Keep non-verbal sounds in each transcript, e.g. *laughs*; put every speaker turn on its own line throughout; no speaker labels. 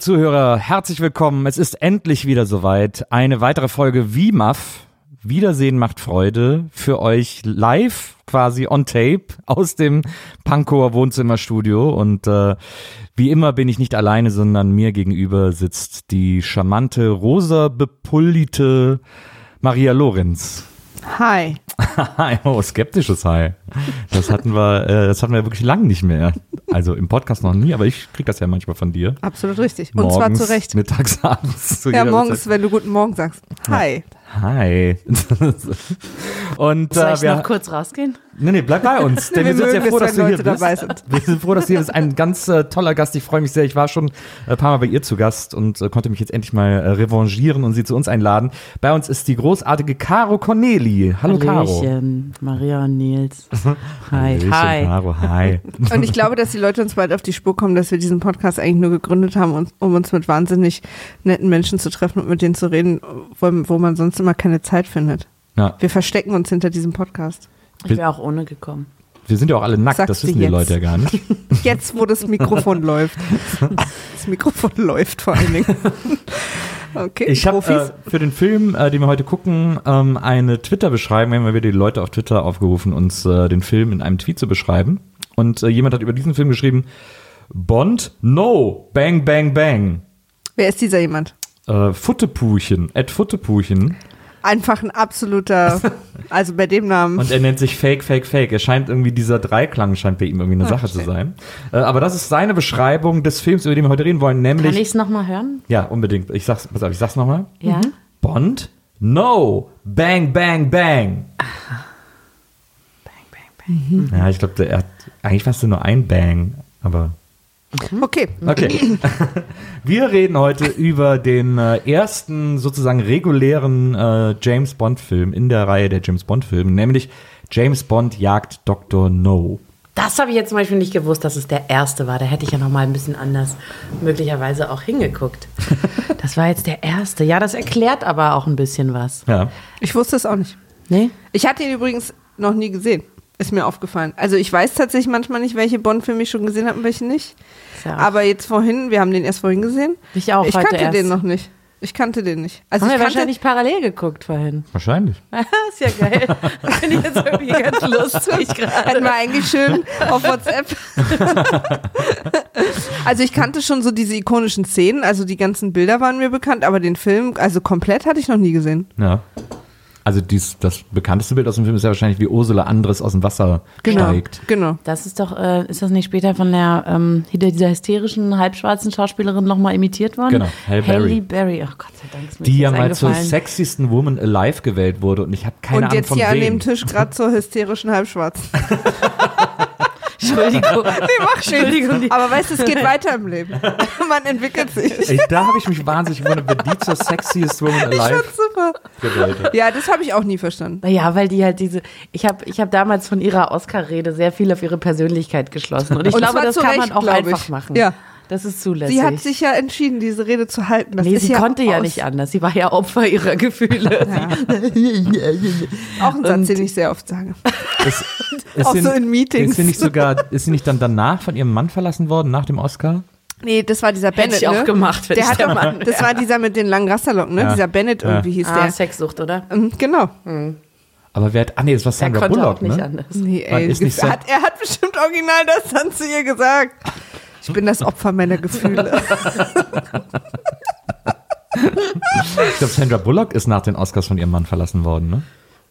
Zuhörer, herzlich willkommen. Es ist endlich wieder soweit. Eine weitere Folge WIMAF. Wiedersehen macht Freude für euch live quasi on tape aus dem Pankower Wohnzimmerstudio und äh, wie immer bin ich nicht alleine, sondern mir gegenüber sitzt die charmante, rosa bepullierte Maria Lorenz.
Hi. *laughs*
Oh, skeptisches Hi. Das hatten wir, äh, das hatten wir wirklich lang nicht mehr. Also im Podcast noch nie, aber ich krieg das ja manchmal von dir.
Absolut richtig. Und
morgens,
zwar zu Recht.
Mittags, *laughs* abends. Zu
Ja, morgens,
Zeit.
wenn du guten Morgen sagst. Hi.
Hi. *laughs* Und
Soll
äh,
ich
wir,
noch kurz rausgehen?
Nee, nee, bleib bei uns. Denn
Wir
wir, sind sehr froh, dass du
wenn
hier
Leute
bist.
dabei sind.
Wir sind froh, dass du hier bist. Ein ganz äh, toller Gast. Ich freue mich sehr. Ich war schon ein paar Mal bei ihr zu Gast und äh, konnte mich jetzt endlich mal äh, revanchieren und sie zu uns einladen. Bei uns ist die großartige Caro Corneli. Hallo Caro.
Hallöchen, Maria und Nils. Hi. *laughs*
Hallöchen,
Hi.
Caro, hi.
Und ich glaube, dass die Leute uns bald auf die Spur kommen, dass wir diesen Podcast eigentlich nur gegründet haben, um, um uns mit wahnsinnig netten Menschen zu treffen und mit denen zu reden, wo, wo man sonst immer keine Zeit findet.
Ja,
Wir verstecken uns hinter diesem Podcast.
Ich wäre auch ohne gekommen.
wir sind ja auch alle nackt,
Sagst
das wissen die
jetzt?
Leute ja gar nicht. *laughs*
Jetzt, wo das Mikrofon *laughs* läuft. Das Mikrofon läuft vor allen Dingen. Okay,
Ich habe äh, für den Film, äh, den wir heute gucken, ähm, eine Twitter-Beschreibung. Wir haben wieder die Leute auf Twitter aufgerufen, uns äh, den Film in einem Tweet zu beschreiben. Und äh, jemand hat über diesen Film geschrieben: Bond, no, bang, bang, bang.
Wer ist dieser jemand?
Äh, Futtepuchen, Ed Futtepuchen.
Einfach ein absoluter, also bei dem Namen.
Und er nennt sich Fake, Fake, Fake. Er scheint irgendwie, dieser Dreiklang scheint bei ihm irgendwie eine
Ah,
Sache zu sein. Äh, aber das ist seine Beschreibung des Films, über den wir heute reden wollen,
Kann
nämlich.
ich es nochmal hören?
ja, unbedingt. Ich sag's, pass auf, ich sag's nochmal.
Ja.
Bond, no, bang, bang, bang. Ja, ich glaube, er hat eigentlich fast nur ein Bang, aber
Okay,
okay. *laughs* Wir reden heute über den äh, ersten sozusagen regulären äh, James Bond Film in der Reihe der James Bond Filme, nämlich James Bond jagt Dr. No.
Das habe ich jetzt zum Beispiel nicht gewusst, dass es der erste war. Da hätte ich ja noch mal ein bisschen anders möglicherweise auch hingeguckt. *laughs* Das war jetzt der erste. Ja, das erklärt aber auch ein bisschen was.
Ja.
ich wusste es auch nicht.
Nee?
Ich hatte ihn übrigens noch nie gesehen. Ist mir aufgefallen. Also ich weiß tatsächlich manchmal nicht, welche Bond-Filme ich schon gesehen habe und welche nicht.
Ja
Aber jetzt vorhin, wir haben den erst vorhin gesehen.
Ich auch
Ich kannte
erst.
den noch nicht. Ich kannte den nicht. Also
Haben
ich
wir wahrscheinlich parallel geguckt vorhin. *laughs*
Wahrscheinlich. *laughs*
ist ja geil. Finde ich jetzt irgendwie ganz lustig *laughs* gerade.
wir eigentlich schön auf WhatsApp. also ich kannte schon so diese ikonischen Szenen, also die ganzen Bilder waren mir bekannt, aber den Film, also komplett hatte ich noch nie gesehen.
Ja. Also dies, das bekannteste Bild aus dem Film ist ja wahrscheinlich, wie Ursula Andres aus dem Wasser steigt.
Genau.
Das ist doch, äh, ist das nicht später von der, ähm, hinter dieser hysterischen, halbschwarzen Schauspielerin nochmal imitiert worden?
Genau, Halle Berry.
Halle Berry. Oh Gott sei Dank ist mir
Die ja mal zur sexiesten Woman alive gewählt wurde und ich habe keine
Und
Ahnung
jetzt
von
hier an dem Tisch gerade zur hysterischen Halbschwarzen. *laughs*
Entschuldigung. *laughs*
Nee, mach
Entschuldigung,
Aber weißt du, es geht weiter im Leben. *laughs* Man entwickelt sich.
Ey, da habe ich mich wahnsinnig gewundert, wer die zur sexiest Woman alive
Super.
gewählt hat.
Ja, das habe ich auch nie verstanden.
Ja, weil die halt diese, ich habe ich hab damals von ihrer Oscar-Rede sehr viel auf ihre Persönlichkeit geschlossen. Und ich
Und
glaube, das kann
Recht,
man auch einfach
ich.
machen.
Ja.
Das ist zulässig.
Sie hat sich ja entschieden, diese Rede zu halten. Das
nee,
ist
sie
ja
konnte ja nicht anders. Sie war ja Opfer ihrer Gefühle. *laughs*
Auch ein Satz,
Und-
den ich sehr oft sage.
Ist, ist *laughs*
Auch
sie-
so in Meetings.
Ist sie nicht sogar, ist sie nicht dann danach von ihrem Mann verlassen worden, nach dem Oscar?
Nee, das war dieser Bennett,
ich auch
ne?
gemacht, wenn
der
ich
hat
der
doch,
Mann
Das war dieser mit den langen Rasterlocken, ne?
Ja.
Dieser Bennett
Ja.
irgendwie hieß
ah,
der.
Sexsucht, oder?
Mhm, Genau.
Aber wer hat, ah nee, das war
Er
Sandra
konnte
Bullock,
auch nicht
ne?
anders.
Nee, ey,
ist nicht so-
hat, er hat bestimmt original das dann zu ihr gesagt. Ich bin das Opfer meiner Gefühle.
Ich glaube, Sandra Bullock ist nach den Oscars von ihrem Mann verlassen worden, ne?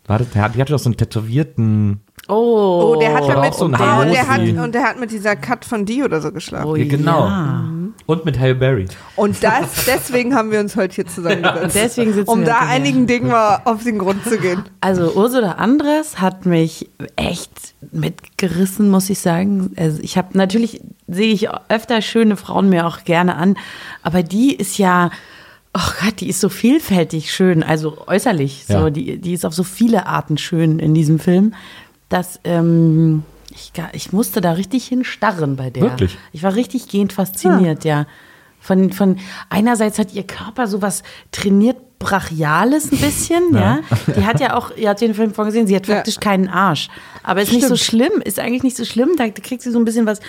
Die hatte doch so einen tätowierten,
Oh,
Oh, der hat damit,
so
oh, der hat, und der hat mit dieser Cut von die oder so geschlafen.
Oh,
ja, genau.
ja.
Und mit Halle Berry.
Und das, deswegen haben wir uns heute hier
Und
zusammengesetzt.
deswegen sitzen
um
wir
da einigen Dingen mal auf den Grund zu gehen.
Also Ursula Andres hat mich echt mitgerissen, muss ich sagen. Also ich habe natürlich sehe ich öfter schöne Frauen mir auch gerne an, aber die ist ja Oh Gott, die ist so vielfältig schön, also äußerlich. So,
Ja.
die, die ist auf so viele Arten schön in diesem Film, dass ähm, Ich, ich musste da richtig hinstarren bei der.
Wirklich?
Ich war richtig gehend fasziniert, ja. Von, von einerseits hat ihr Körper sowas trainiert brachiales ein bisschen, *laughs* ja. Die hat ja auch, ihr habt den Film vorgesehen, sie hat
Ja.
faktisch keinen Arsch. Aber ist nicht so schlimm, ist eigentlich nicht so schlimm. Da kriegt sie so ein bisschen was,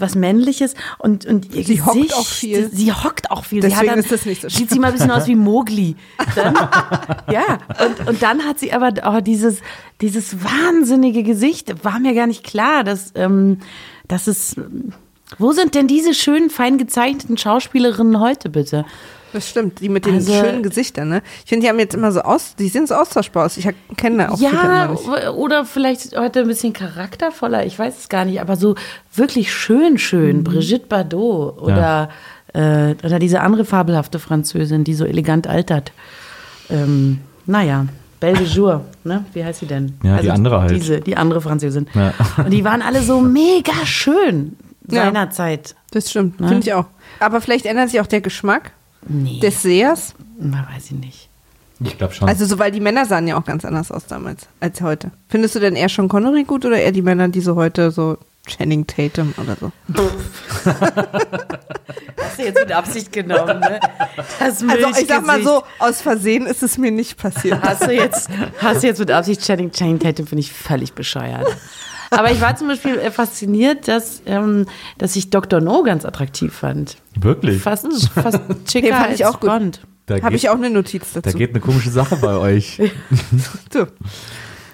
was Männliches und, und ihr
Sie hockt
Gesicht,
auch viel.
Sie hockt auch viel.
Deswegen
dann,
ist das nicht so
Sieht sie mal ein bisschen aus wie Mowgli. Dann, *laughs* ja, und, und dann hat sie aber oh, dieses, dieses wahnsinnige Gesicht, war mir gar nicht klar, dass, ähm, dass es. Wo sind denn diese schönen, fein gezeichneten Schauspielerinnen heute bitte?
Das stimmt, die mit den
Also-
schönen Gesichtern, ne? Ich finde, die haben jetzt immer so aus, die sehen so austauschbar aus. Ich kenne auch viele
Ja, oder vielleicht heute ein bisschen charaktervoller, ich weiß es gar nicht, aber so wirklich schön, schön. Brigitte Bardot oder, äh, oder diese andere fabelhafte Französin, die so elegant altert. Ähm, naja, Belle de Jour, ne? Wie heißt sie denn?
Ja, die andere halt.
Diese, die andere Französin.
Ja.
Und die waren alle so *laughs* mega schön
Ja.
seinerzeit.
Das stimmt,
Ne?
finde ich auch. Aber vielleicht ändert sich auch der Geschmack
Nee,
des Sehers.
na, weiß ich nicht.
Ich glaube schon.
Also, so, weil die Männer sahen ja auch ganz anders aus damals als heute. Findest du denn eher schon Connery gut oder eher die Männer, die so heute so Channing Tatum oder so? *laughs*
Hast du jetzt mit Absicht genommen, ne? Das
Also, ich sag mal so, aus Versehen ist es mir nicht passiert.
Hast du jetzt, hast du jetzt mit Absicht Channing, Channing Tatum, finde ich völlig bescheuert. Aber ich war zum Beispiel äh, fasziniert, dass, ähm, dass ich Dr. No ganz attraktiv fand.
Wirklich?
Fast, fast
Den *laughs*
schicker
fand
als
ich auch gut.
Bond.
Da
Habe ich auch eine Notiz
Da
dazu.
geht eine komische Sache bei euch. *laughs* *laughs*
So.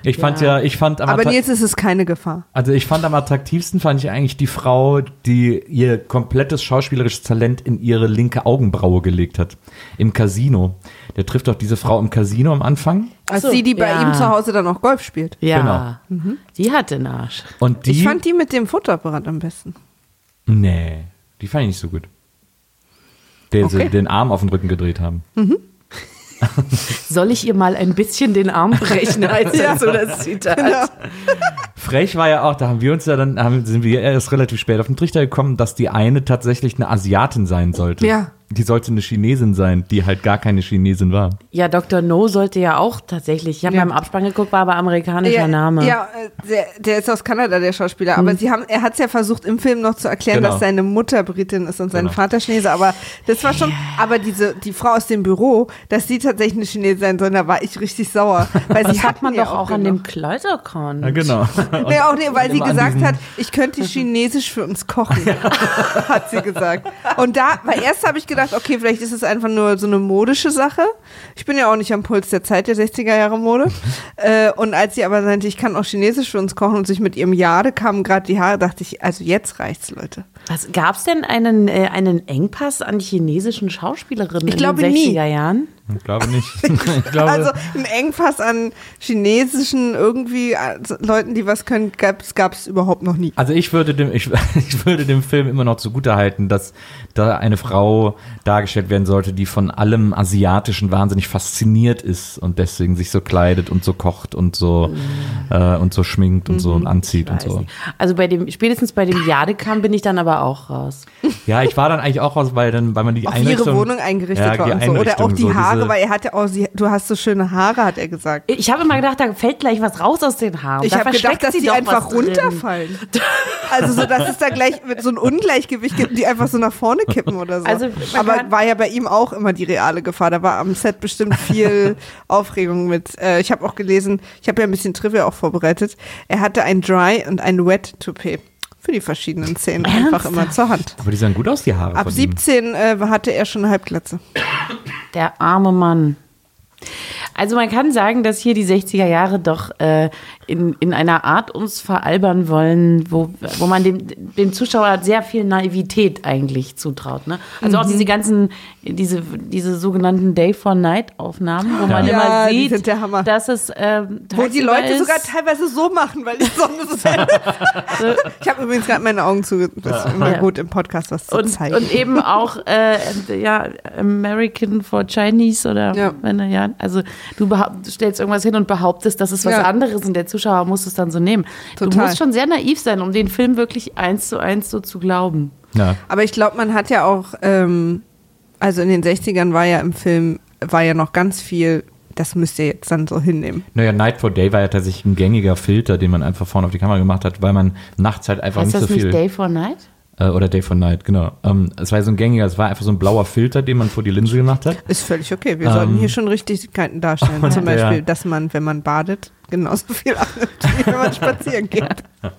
Ich fand ja, ich fand am
Aber Nils ist es keine Gefahr.
also ich fand am attraktivsten fand ich eigentlich die Frau, die ihr komplettes schauspielerisches Talent in ihre linke Augenbraue gelegt hat. Im Casino. Der trifft doch diese Frau im Casino am Anfang.
Als
so,
die, die bei
ja.
ihm zu Hause dann auch Golf spielt.
Ja, die hat den Arsch.
Und die.
Ich fand die mit dem Fotoapparat am besten.
nee, die fand ich nicht so gut. Den
Okay.
sie den Arm auf den Rücken gedreht haben.
Soll ich ihr mal ein bisschen den Arm brechen, *laughs* heißt ja. so das Zitat.
Genau.
Frech war ja auch, da haben wir uns ja dann, haben, sind wir erst relativ spät auf den Trichter gekommen, dass die eine tatsächlich eine Asiatin sein sollte.
Ja.
Die sollte eine Chinesin sein, die halt gar keine Chinesin war.
Ja, Dr. No sollte ja auch tatsächlich, ich habe
Ja.
mal im Abspann geguckt, war aber amerikanischer
Ja,
Name.
Ja, äh, der, der ist aus Kanada, der Schauspieler. Aber sie haben, er hat es ja versucht, im Film noch zu erklären,
Genau.
dass seine Mutter Britin ist und sein
Genau.
Vater Chinese. Aber das war schon, aber diese, die Frau aus dem Büro, dass sie tatsächlich eine Chinesin sein soll, da war ich richtig sauer. Weil sie
Das hat man doch auch an dem Kleid erkannt.
Ja, genau. *laughs*
Nee, auch nee, weil sie gesagt hat, ich könnte *laughs* Chinesisch für uns kochen, *laughs* hat sie gesagt. Und da, weil erst habe ich gedacht, okay, vielleicht ist es einfach nur so eine modische Sache. Ich bin ja auch nicht am Puls der Zeit der 60er Jahre Mode. *laughs* äh, und als sie aber meinte, ich kann auch Chinesisch für uns kochen und sich mit ihrem Jade kamen gerade die Haare, dachte ich, also jetzt reicht's, Leute.
Was, Gab es denn einen, äh, einen Engpass an chinesischen Schauspielerinnen
Ich
in
glaube
den
nie.
60er Jahren?
Ich glaube nicht. *laughs* Ich glaube,
Also ein Engpass an chinesischen irgendwie also Leuten, die was können, gab's gab's überhaupt noch nie.
Also ich würde dem, ich, *laughs* ich würde dem Film immer noch zugutehalten, dass da eine Frau dargestellt werden sollte, die von allem Asiatischen wahnsinnig fasziniert ist und deswegen sich so kleidet und so kocht und so äh, und so schminkt und so und anzieht und
Mhm.
So.
nicht. Also bei dem, spätestens bei dem Jadekam bin ich dann aber auch raus.
Ja, ich war dann eigentlich auch raus, weil dann, weil man die
Auf
Einrichtung,
ihre Wohnung eingerichtet
ja,
war und so. Oder auch die
so
Haare,
diese-
weil er hat ja auch, sie, du hast so schöne Haare, hat er gesagt.
Ich habe immer gedacht, da fällt gleich was raus aus den Haaren.
Ich habe gedacht, dass die einfach
drin.
runterfallen. *laughs* Also so, dass es da gleich mit so ein Ungleichgewicht gibt, die einfach so nach vorne kippen oder so.
Also,
Aber war ja bei ihm auch immer die reale Gefahr. Da war am Set bestimmt viel *laughs* Aufregung mit. Äh, ich habe auch gelesen, ich habe ja ein bisschen Trivia auch vorbereitet. Er hatte ein Dry und ein Wet Toupet für die verschiedenen Szenen einfach immer zur Hand.
Aber die sahen gut aus, die Haare.
Ab
von ihm.
17 äh, hatte er schon eine Halbglatze.
Der arme Mann. Also man kann sagen, dass hier die 60er Jahre doch äh, in, in einer Art uns veralbern wollen, wo, wo man dem, dem Zuschauer sehr viel Naivität eigentlich zutraut. Ne? Also
Mhm.
auch diese ganzen, diese, diese sogenannten Day-for-Night-Aufnahmen, wo man
Ja,
immer
die
sieht,
sind der Hammer.
dass es ähm,
Wo die Leute
ist.
sogar teilweise so machen, weil die Sonne so *laughs* ich habe übrigens gerade meine Augen zu. Das ist immer
Ja.
gut im Podcast was zu
und,
zeigen.
und eben auch äh, ja American for Chinese oder
Ja.
wenn er- ja also du, stellst irgendwas hin und behauptest, das ist was
Ja.
anderes und der Zuschauer muss es dann so nehmen. Du
Total.
musst schon sehr naiv sein, um den Film wirklich eins zu eins so zu glauben.
Ja.
Aber ich glaube, man hat ja auch, ähm, also in den 60ern war ja im Film, war ja noch ganz viel das müsst ihr jetzt dann so hinnehmen.
Naja, Night for Day war ja tatsächlich ein gängiger Filter, den man einfach vorne auf die Kamera gemacht hat, weil man nachts halt einfach
Heißt
nicht
das
so
nicht
viel.
Day for Night?
Äh, oder Day for Night, genau. Ähm, es war so ein gängiger, es war einfach so ein blauer Filter, den man vor die Linse gemacht hat.
Ist völlig okay. Wir sollten
Ähm,
hier schon Richtigkeiten darstellen.
und
Zum Beispiel, dass man, wenn man badet, genauso viel annimmt, wie wenn man spazieren geht. *laughs*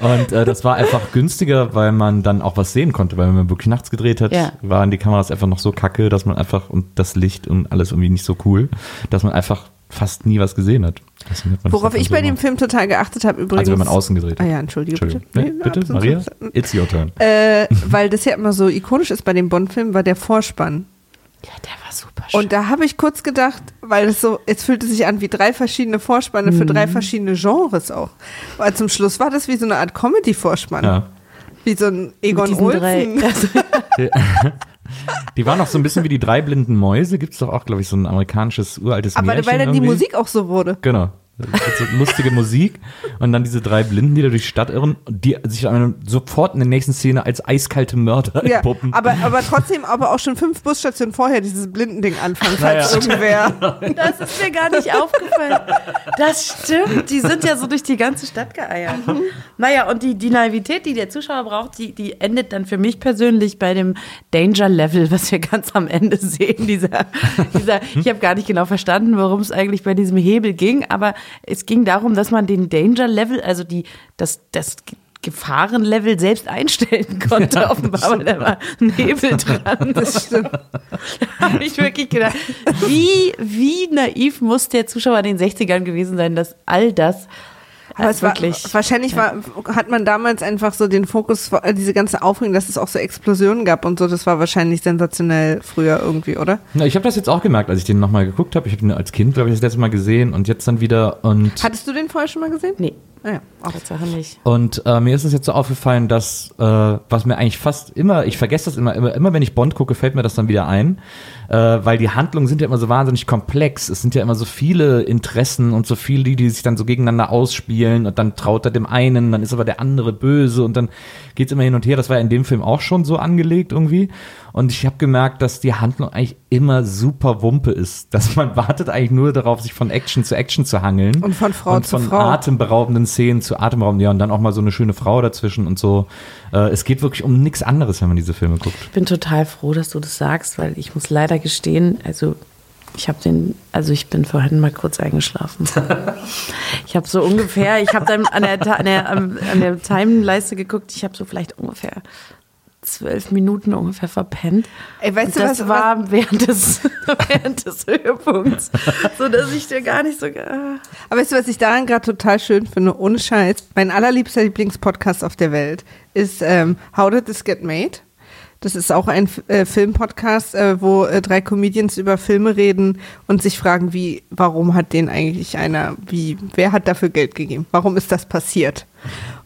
Und äh, das war einfach günstiger, weil man dann auch was sehen konnte, weil wenn man wirklich nachts gedreht hat,
Ja.
waren die Kameras einfach noch so kacke, dass man einfach und das Licht und alles irgendwie nicht so cool, dass man einfach fast nie was gesehen hat.
Worauf ich
so
bei dem. Film total geachtet habe übrigens.
Also wenn man außen gedreht
Ah
hat.
ja, entschuldige,
Entschuldigung.
bitte.
Nee,
Nee,
bitte,
absolut.
Maria? It's your turn.
Äh, weil das ja immer so ikonisch ist bei dem Bond-Film, war der Vorspann.
Ja, der war super schön.
Und da habe ich kurz gedacht, weil es so, es fühlte sich an wie drei verschiedene Vorspanne für drei verschiedene Genres auch. Weil zum Schluss war das wie so eine Art Comedy-Vorspann.
Ja.
Wie so ein Egon Olsen. *laughs* *laughs* *laughs*
Die waren noch so ein bisschen wie die drei blinden Mäuse. Gibt es doch auch, glaube ich, so ein amerikanisches uraltes
Aber
Märchen
weil dann die
irgendwie.
Musik auch so wurde.
Genau. So lustige Musik und dann diese drei Blinden, die da durch die Stadt irren, und die sich dann sofort in der nächsten Szene als eiskalte Mörder
Ja,
entpuppen.
aber, aber trotzdem, aber auch schon fünf Busstationen vorher dieses Blindending anfangen, falls
Naja.
irgendwer. *laughs*
das ist mir gar nicht aufgefallen. Das stimmt. Die sind ja so durch die ganze Stadt geeiert. Naja, und die, die Naivität, die der Zuschauer braucht, die, die endet dann für mich persönlich bei dem Danger-Level, was wir ganz am Ende sehen. Dieser, dieser, ich habe gar nicht genau verstanden, worum es eigentlich bei diesem Hebel ging, aber es ging darum, dass man den Danger-Level, also die, das, das Gefahrenlevel selbst einstellen konnte, *laughs* offenbar, weil da war ein Hebel dran. Das stimmt. Da habe ich wirklich gedacht, wie, wie naiv muss der Zuschauer in den 60ern gewesen sein, dass all das
Aber es war,
wirklich.
wahrscheinlich war, hat man damals einfach so den Fokus, äh, diese ganze Aufregung, dass es auch so Explosionen gab und so, das war wahrscheinlich sensationell früher irgendwie, oder?
Na, ich habe das jetzt auch gemerkt, als ich den nochmal geguckt habe. Ich habe ihn als Kind, glaube ich, das letzte Mal gesehen und jetzt dann wieder. Und,
Hattest du den vorher schon mal gesehen?
nee,
ja, auch.
Tatsache nicht.
und äh, mir ist es jetzt so aufgefallen, dass, äh, was mir eigentlich fast immer, ich vergesse das immer, immer, immer wenn ich Bond gucke, fällt mir das dann wieder ein, äh, weil die Handlungen sind ja immer so wahnsinnig komplex. Es sind ja immer so viele Interessen und so viele, die, die sich dann so gegeneinander ausspielen und dann traut er dem einen, dann ist aber der andere böse und dann geht's immer hin und her. Das war in dem Film auch schon so angelegt irgendwie. Und ich habe gemerkt, dass die Handlung eigentlich immer super Wumpe ist. Dass man *laughs* wartet eigentlich nur darauf, sich von Action zu Action zu hangeln.
Und von Frau
und
zu
von
Frau.
atemberaubenden Szenen zu atemberaubenden, ja, und dann auch mal so eine schöne Frau dazwischen und so. Äh, es geht wirklich um nichts anderes, wenn man diese Filme guckt.
Ich bin total froh, dass du das sagst, weil ich muss leider gestehen, also ich habe den, also ich bin vorhin mal kurz eingeschlafen. *laughs* Ich habe so ungefähr, ich habe dann an der, an der, an der Timeleiste geguckt, ich habe so vielleicht ungefähr zwölf Minuten ungefähr verpennt.
Ey, weißt du,
das
was-
war während des, *laughs* während des Höhepunkts, so dass ich dir gar nicht so. ah.
Aber weißt du, was ich daran gerade total schön finde? Ohne Scheiß. Mein allerliebster Lieblingspodcast auf der Welt ist ähm, How Did This Get Made? Das ist auch ein äh, Filmpodcast, äh, wo äh, drei Comedians über Filme reden und sich fragen, wie, warum hat den eigentlich einer, wie, wer hat dafür Geld gegeben? Warum ist das passiert?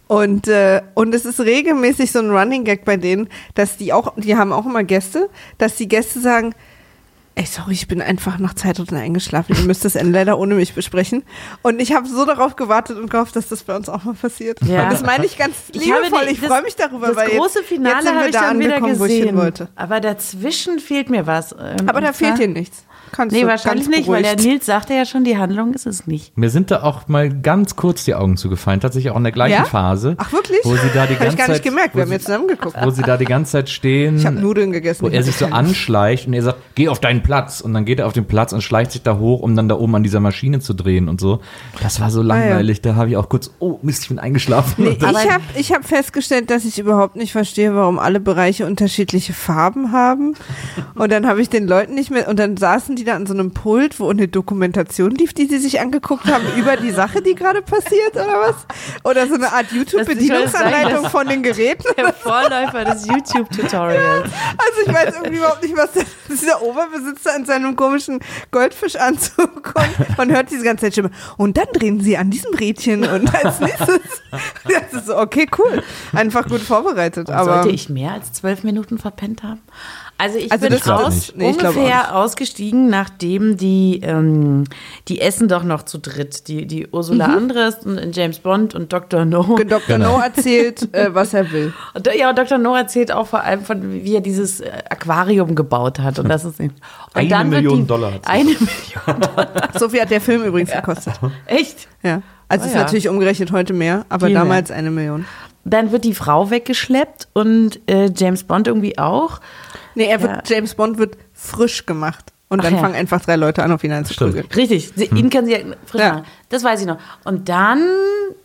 Und, äh, und es ist regelmäßig so ein Running Gag bei denen, dass die auch, die haben auch immer Gäste, dass die Gäste sagen, Ey, sorry, ich bin einfach nach Zeitdrücken eingeschlafen. Ihr müsst das Ende leider ohne mich besprechen. Und ich habe so darauf gewartet und gehofft, dass das bei uns auch mal passiert.
Ja.
Und das meine ich ganz
Ich
liebevoll. Ich
das-
freue mich darüber,
Das
weil
große
jetzt,
Finale
jetzt sind
habe
wir
ich
da
dann wieder
angekommen, wo ich hin
gesehen.
wollte.
Aber dazwischen fehlt mir was. Ähm,
Aber da fehlt dir nichts. Kannst
Nee,
du
wahrscheinlich nicht, weil der
beruhigt.
Nils sagte ja schon, die Handlung ist es nicht.
Mir sind da auch mal ganz kurz die Augen zugefallen, tatsächlich auch in der gleichen
Ja?
Phase.
Ach, wirklich?
Wo sie da die ganze
ich gar nicht
Zeit,
gemerkt.
wo
Wir haben
sie-
jetzt zusammen geguckt.
wo sie da die ganze Zeit stehen.
Ich habe Nudeln gegessen.
wo er sich so anschleicht und er sagt, geh auf deinen Platz. Und dann geht er auf den Platz und schleicht sich da hoch, um dann da oben an dieser Maschine zu drehen und so. Das war so langweilig. Da habe ich auch kurz, oh Mist, ich bin eingeschlafen.
Nee, *laughs* ich habe ich hab festgestellt, dass ich überhaupt nicht verstehe, warum alle Bereiche unterschiedliche Farben haben. Und dann habe ich den Leuten nicht mehr, und dann saßen die da an so einem Pult, wo eine Dokumentation lief, die sie sich angeguckt haben über die Sache, die gerade passiert oder was? Oder so eine Art YouTube-Bedienungsanleitung von den Geräten.
Der Vorläufer des YouTube-Tutorials.
Also ich weiß irgendwie überhaupt nicht, was der, *laughs* dieser Oberbesitzer in seinem komischen Goldfischanzug und man hört diese ganze Zeit Stimme. Und dann drehen sie an diesem Rädchen und als nächstes. *laughs* Das ist so, okay, cool. Einfach gut vorbereitet. Aber
Sollte ich mehr als zwölf Minuten verpennt haben? Also ich
Also
bin aus.
Nee, ich
ungefähr ausgestiegen, nachdem die, ähm, die essen doch noch zu dritt. Die, die Ursula
Mhm.
Andres und James Bond und Dr. No.
Dr.
Genau.
No erzählt, äh, was er will. *laughs*
Und, ja, und Dr. No erzählt auch vor allem von, wie er dieses äh, Aquarium gebaut hat. Und das ist und
Eine Million
die,
Dollar.
Eine Million Dollar. *laughs*
So viel hat der Film übrigens gekostet. *laughs*
Echt?
Ja. Also
Oh
ist
ja.
natürlich umgerechnet heute mehr, aber
Viel mehr.
damals eine Million.
Dann wird die Frau weggeschleppt und äh, James Bond irgendwie auch.
Nee, er wird,
Ja.
James Bond wird frisch gemacht. Und
Ach
dann
ja.
fangen einfach drei Leute an, auf ihn einzuprügeln.
Richtig, sie, ihn kann sie ja frisch
Ja.
machen. Das weiß ich noch. Und dann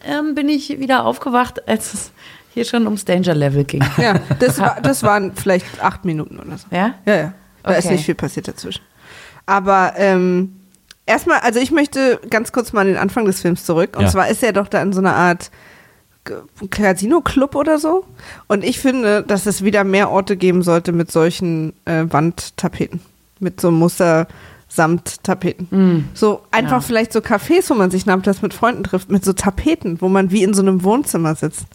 ähm, bin ich wieder aufgewacht, als es hier schon ums Danger Level ging.
Ja, das, *laughs* war, das waren vielleicht acht Minuten oder so.
Ja?
Ja, ja. Da ist
Okay.
nicht viel passiert dazwischen. Aber ähm, erstmal, also ich möchte ganz kurz mal an den Anfang des Films zurück. Und
Ja.
zwar ist er doch da in so einer Art Casino-Club oder so. Und ich finde, dass es wieder mehr Orte geben sollte mit solchen äh, Wandtapeten. Mit so Muster. Samttapeten. So einfach
Ja.
vielleicht so Cafés, wo man sich nachmittags mit Freunden trifft, mit so Tapeten, wo man wie in so einem Wohnzimmer sitzt.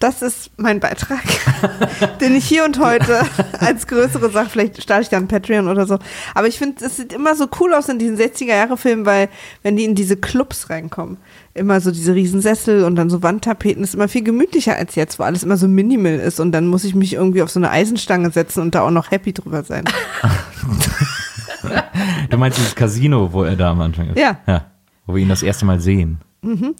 Das ist mein Beitrag, *laughs* den ich hier und heute als größere Sache, vielleicht starte ich dann Patreon oder so. Aber ich finde, es sieht immer so cool aus in diesen 60er-Jahre-Filmen, weil wenn die in diese Clubs reinkommen, immer so diese Riesensessel und dann so Wandtapeten, ist immer viel gemütlicher als jetzt, wo alles immer so minimal ist und dann muss ich mich irgendwie auf so eine Eisenstange setzen und da auch noch happy drüber sein. *laughs*
Du meinst dieses Casino, wo er da am Anfang ist?
Ja.
ja. Wo wir ihn das erste Mal sehen.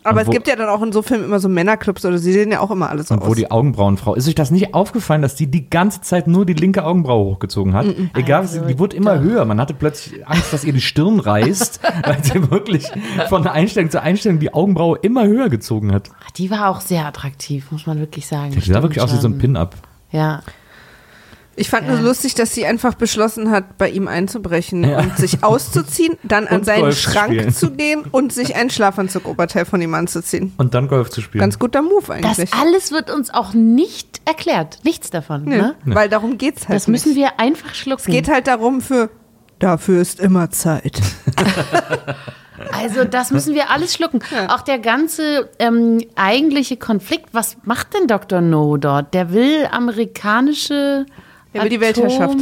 Aber
Und
es
wo-
gibt ja dann auch in so Filmen immer so Männerclubs oder sie sehen ja auch immer alles so
Und wo
aus.
die Augenbrauenfrau. Ist euch das nicht aufgefallen, dass die die ganze Zeit nur die linke Augenbraue hochgezogen hat? Egal, was sie, die wurde immer höher. Man hatte plötzlich Angst, dass ihr die Stirn reißt, *laughs* weil sie wirklich von Einstellung zu Einstellung die Augenbraue immer höher gezogen hat.
Ach, Die war auch sehr attraktiv, muss man wirklich sagen.
Die sah wirklich aus wie so ein Pin-Up.
Ja.
Ich fand nur lustig, dass sie einfach beschlossen hat, bei ihm einzubrechen
Ja.
und sich auszuziehen, dann *laughs* an seinen
Golf
Schrank
spielen.
zu gehen und sich ein Schlafanzug-Oberteil von ihm anzuziehen.
Und dann Golf zu spielen.
Ganz guter Move
Das
eigentlich.
alles wird uns auch nicht erklärt. Nichts davon.
Nö,
Ne?
Weil darum geht's halt
Das müssen
nicht.
wir einfach schlucken.
Es geht halt darum für, dafür ist immer Zeit. *laughs*
Also das müssen wir alles schlucken. Auch der ganze ähm, eigentliche Konflikt. Was macht denn Dr. No dort? Der will amerikanische.
Der will die Weltherrschaft.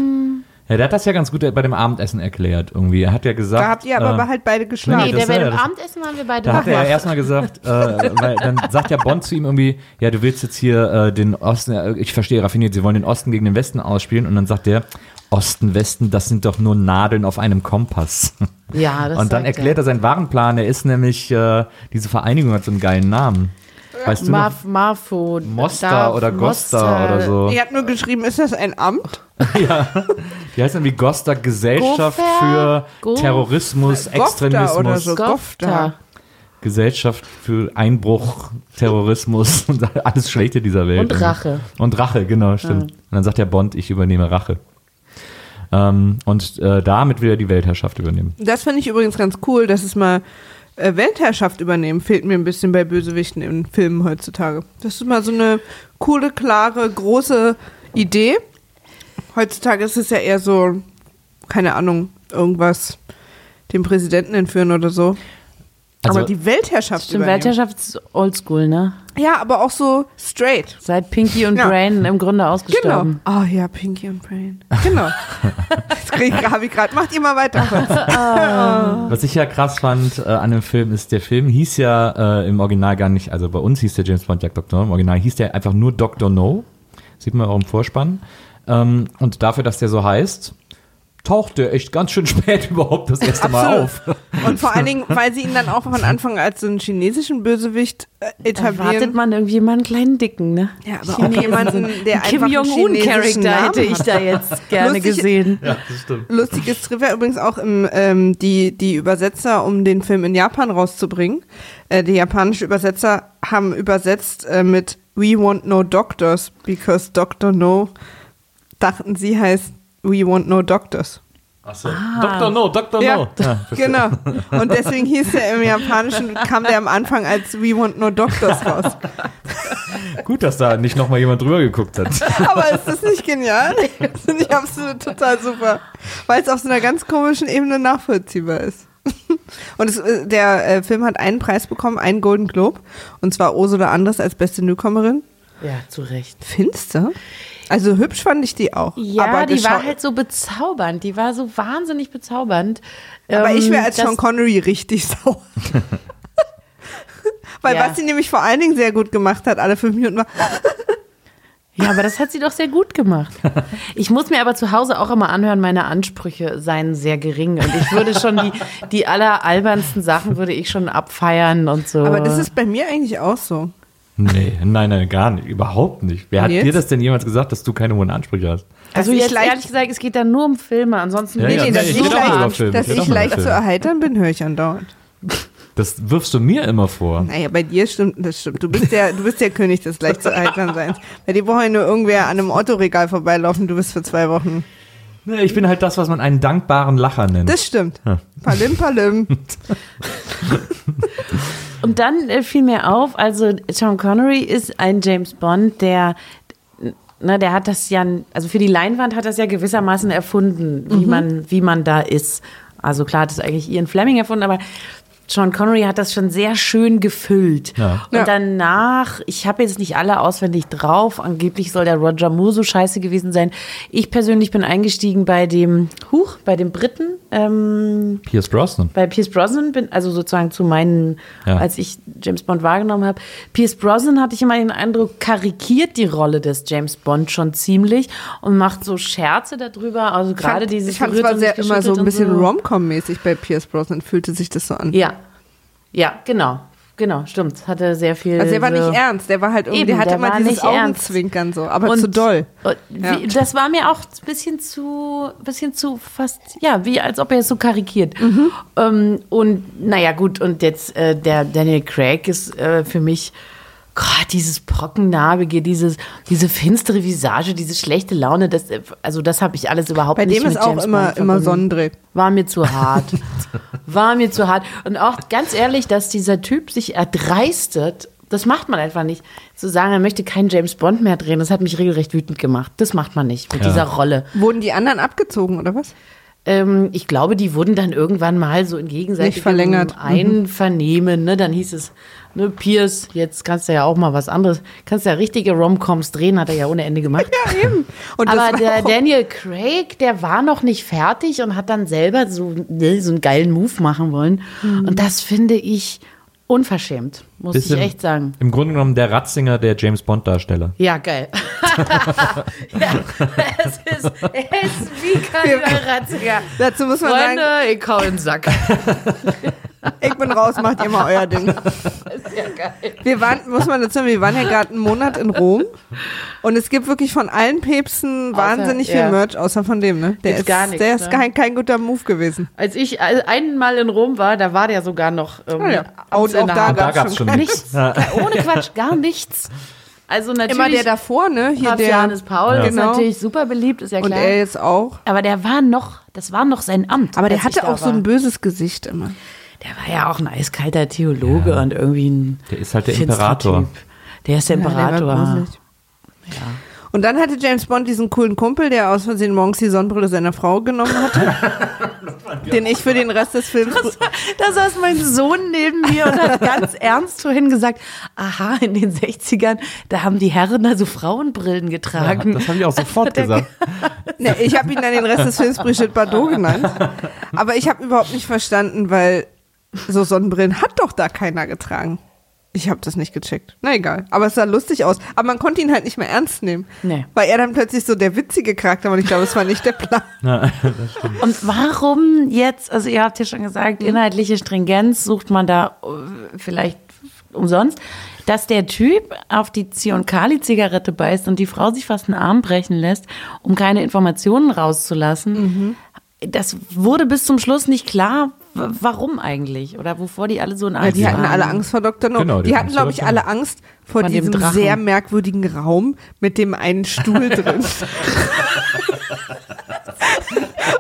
Ja, der hat das ja ganz gut bei dem Abendessen erklärt irgendwie. Er hat ja gesagt.
Da habt ihr aber
äh,
halt beide
Nee,
geschlafen.
das
der bei
ja
dem Abendessen waren wir beide
Da hat er ja erstmal gesagt, äh, weil dann sagt ja Bond zu ihm irgendwie, ja, du willst jetzt hier äh, den Osten, äh, ich verstehe raffiniert, sie wollen den Osten gegen den Westen ausspielen und dann sagt der, Osten, Westen, das sind doch nur Nadeln auf einem Kompass.
Ja, das
und dann
sagt
erklärt er seinen wahren Plan, er ist nämlich, äh, diese Vereinigung hat so einen geilen Namen. Weißt du?
Marf, Marfo.
Mosta
Darf-
oder Gosta
Mosta.
oder so.
Ihr habt nur geschrieben, ist das ein Amt? *laughs*
Die heißt irgendwie Gosta Gesellschaft
Gofer?
für
Go-
Terrorismus,
Gofta
Extremismus.
oder so.
Gofta.
Gesellschaft für Einbruch, Terrorismus *laughs* und alles Schlechte dieser Welt.
Und Rache.
Und Rache, genau, stimmt. Und dann sagt der Bond, ich übernehme Rache. Ähm, und äh, damit will er die Weltherrschaft übernehmen.
Das finde ich übrigens ganz cool, dass es mal äh, Weltherrschaft übernehmen. Fehlt mir ein bisschen bei Bösewichten in Filmen heutzutage. Das ist mal so eine coole, klare, große Idee. Heutzutage ist es ja eher so, keine Ahnung, irgendwas dem Präsidenten entführen oder so.
Also-
aber die Weltherrschaft
Stimmt,
übernehmen.
Weltherrschaft ist oldschool, ne?
Ja, aber auch so straight.
Seit Pinky und *laughs*
Ja.
Brain im Grunde
Genau.
ausgestorben.
Oh ja, Pinky und Brain. Genau. *laughs* das habe ich gerade. Macht ihr mal weiter. kurz. *laughs*
Was ich ja krass fand äh, an dem Film ist, der Film hieß ja äh, im Original gar nicht, also bei uns hieß der James Bond Jack Dr. No, im Original hieß der einfach nur Dr. No. Sieht man auch im Vorspann. Ähm, und dafür, dass der so heißt, taucht der echt ganz schön *laughs* spät überhaupt das erste Mal auf.
Und vor allen Dingen, weil sie ihn dann auch von Anfang als so einen chinesischen Bösewicht äh,
Erwartet
etablieren.
man irgendwie mal einen kleinen Dicken, ne?
Ja, aber auch jemanden, der
Kim
einfach chinesischen
Jong-un-Charakter hätte ich da jetzt *laughs* gerne
Lustig-
gesehen.
Ja, das stimmt.
Lustig ist Trivia übrigens auch im, ähm, die, die Übersetzer, um den Film in Japan rauszubringen. Äh, die japanischen Übersetzer haben übersetzt äh, mit We want no doctors, because Doctor No dachten sie heißt We want no doctors.
Achso. Dr. No, Dr.
Ja,
No. *laughs* Ja,
genau. Und deswegen hieß er im Japanischen, kam der am Anfang als We want no doctors raus. *laughs*
Gut, dass da nicht nochmal jemand drüber geguckt hat. *laughs*
Aber ist das nicht genial? Das finde ich absolut total super. Weil es auf so einer ganz komischen Ebene nachvollziehbar ist. Und es, äh, der äh, Film hat einen Preis bekommen, einen Golden Globe. Und zwar Ursula Andres als beste Newcomerin.
Ja, zu Recht.
Findest du? Also hübsch fand ich die auch.
Ja,
aber
die war halt so bezaubernd. Die war so wahnsinnig bezaubernd.
Aber
Ähm,
ich wäre als Sean Connery richtig *laughs* sauer. *laughs* Weil
Ja.
was sie nämlich vor allen Dingen sehr gut gemacht hat, alle fünf Minuten war, *laughs*
Ja, aber das hat sie doch sehr gut gemacht. Ich muss mir aber zu Hause auch immer anhören, meine Ansprüche seien sehr gering. Und ich würde schon die, die alleralbernsten Sachen würde ich schon abfeiern und so.
aber das ist bei mir eigentlich auch so.
Nee, nein, nein, gar nicht. Überhaupt nicht. Wer hat
jetzt?
dir das denn jemals gesagt, dass du keine hohen Ansprüche hast?
also
dass ich
jetzt
leicht-
ehrlich gesagt, es geht da nur um Filme. Ansonsten
Ja,
geht
ja,
Nee,
es
nee,
dass
ich
ich, leicht,
Filme.
dass
Ich
ich leicht zu erheitern bin, höre ich andauernd.
Das wirfst du mir immer vor.
Naja, bei dir stimmt, das stimmt. Du bist der, du bist der König des leicht zu erheitern Seins. Bei dir braucht ja nur irgendwer an einem Otto-Regal vorbeilaufen, du bist für zwei Wochen.
Nee, Ich bin halt das, was man einen dankbaren Lacher nennt.
Das stimmt. Palim, palim. *laughs*
Und dann äh, fiel mir auf, also Sean Connery ist ein James Bond, der, na, der hat das ja, also für die Leinwand hat das ja gewissermaßen erfunden,
Mhm.
wie man, wie man da ist. Also klar hat es eigentlich Ian Fleming erfunden, aber Sean Connery hat das schon sehr schön gefüllt.
Ja.
Und
Ja.
danach, ich habe jetzt nicht alle auswendig drauf, angeblich soll der Roger Moore so scheiße gewesen sein. Ich persönlich bin eingestiegen bei dem, Huch, bei dem Briten, ähm,
Pierce Brosnan.
bei Pierce Brosnan bin, also sozusagen zu meinen,
Ja.
als ich James Bond wahrgenommen habe. Pierce Brosnan hatte ich immer den Eindruck, karikiert die Rolle des James Bond schon ziemlich und macht so Scherze darüber. Also gerade dieses
ich fand es war sehr, immer so ein bisschen
so.
Rom-Com-mäßig bei Pierce Brosnan, fühlte sich das so an.
Ja, ja, genau, genau, stimmt. Hatte sehr viel.
Also der war
so
nicht ernst, der war halt irgendwie,
Eben,
der hatte
der
immer dieses
nicht ernst.
Augenzwinkern so, aber
Und-
zu doll.
und
Ja.
Wie, das war mir auch ein bisschen zu, bisschen zu fast, ja, wie als ob er es so karikiert.
Mhm.
Ähm, und naja, gut, und jetzt äh, der Daniel Craig ist äh, für mich. Gott, dieses Pockennarbige, dieses, diese finstere Visage, diese schlechte Laune, das, also das habe ich alles überhaupt
Bei
nicht
dem
mit
ist auch
James
immer,
Bond
immer. Sonnendreh.
War mir zu hart. *laughs* War mir zu hart. Und auch ganz ehrlich, dass dieser Typ sich erdreistet, das macht man einfach nicht. Zu sagen, er möchte keinen James Bond mehr drehen, das hat mich regelrecht wütend gemacht. Das macht man nicht mit
Ja.
dieser Rolle.
Wurden die anderen abgezogen, oder was?
Ähm, ich glaube, die wurden dann irgendwann mal so in gegenseitigem.
Mhm.
Einvernehmen. Ne? Dann hieß es, ne, Pierce, jetzt kannst du ja auch mal was anderes. Kannst ja richtige Romcoms drehen, hat er ja ohne Ende gemacht. *laughs*
Ja, eben. Und
Aber der Daniel Craig, der war noch nicht fertig und hat dann selber so, ne, so einen geilen Move machen wollen.
Mhm.
Und das finde ich unverschämt, muss
Bisschen-
ich echt sagen.
Im Grunde genommen der Ratzinger der James Bond Darsteller.
Ja, geil. *laughs* ja, es ist, es ist wie Karl Ratzinger.
Dazu muss man
Freunde,
sagen,
ich hau in den Sack. *laughs*
ich bin raus, macht ihr mal euer Ding.
Ja, geil.
Wir waren, muss man dazu sagen, wir waren ja gerade einen Monat in Rom und es gibt wirklich von allen Päpsten wahnsinnig viel
ja.
Merch, außer von dem, ne? Der
Gibt's
ist,
gar nichts,
der ist
ne?
kein, kein guter Move gewesen.
Als ich einmal in Rom war, da war der sogar noch ähm,
ja. Und auch
der
da
gab es schon
schon
nichts.
Nichts. Ohne Quatsch, gar nichts. Also natürlich.
Immer der davor, ne? Hier
Papst
der,
Johannes Paul ist
Genau.
natürlich super beliebt, ist ja
und
klar.
er jetzt auch.
Aber der war noch, das war noch sein Amt.
Aber der hatte auch so
war.
ein böses Gesicht immer.
Der war ja auch ein eiskalter Theologe und irgendwie ein.
Der ist halt der Imperator.
Typ. Der ist der
Ja, der war
Imperator.
gruselig. Und dann hatte James Bond diesen coolen Kumpel, der aus Versehen morgens die Sonnenbrille seiner Frau genommen hatte. *laughs* den ich für den Rest des Films.
Da saß mein Sohn neben mir und hat ganz *laughs* ernst vorhin gesagt, aha, in den 60ern, da haben die Herren also Frauenbrillen getragen.
Das habe *laughs* ich auch sofort gesagt.
Ne, ich habe ihn dann den Rest des Films Brigitte Bardot genannt. Aber ich habe überhaupt nicht verstanden, weil so Sonnenbrillen hat doch da keiner getragen. Ich habe das nicht gecheckt. Na egal. Aber es sah lustig aus. Aber man konnte ihn halt nicht mehr ernst nehmen.
Nee.
Weil er dann plötzlich so der witzige Charakter war. Und ich glaube, das war nicht der Plan. *laughs*
Und warum jetzt, also ihr habt ja schon gesagt, inhaltliche Stringenz sucht man da äh, vielleicht umsonst, dass der Typ auf die Zionkali-Zigarette beißt und die Frau sich fast einen Arm brechen lässt, um keine Informationen rauszulassen. Das wurde bis zum Schluss nicht klar, warum eigentlich oder wovor die alle so in
Ja,
Angst
die hatten
waren.
alle Angst vor Dr. No.
Genau, die
die
hatten
glaube ich, alle Angst vor
dem
diesem sehr merkwürdigen Raum mit dem einen Stuhl drin. *laughs*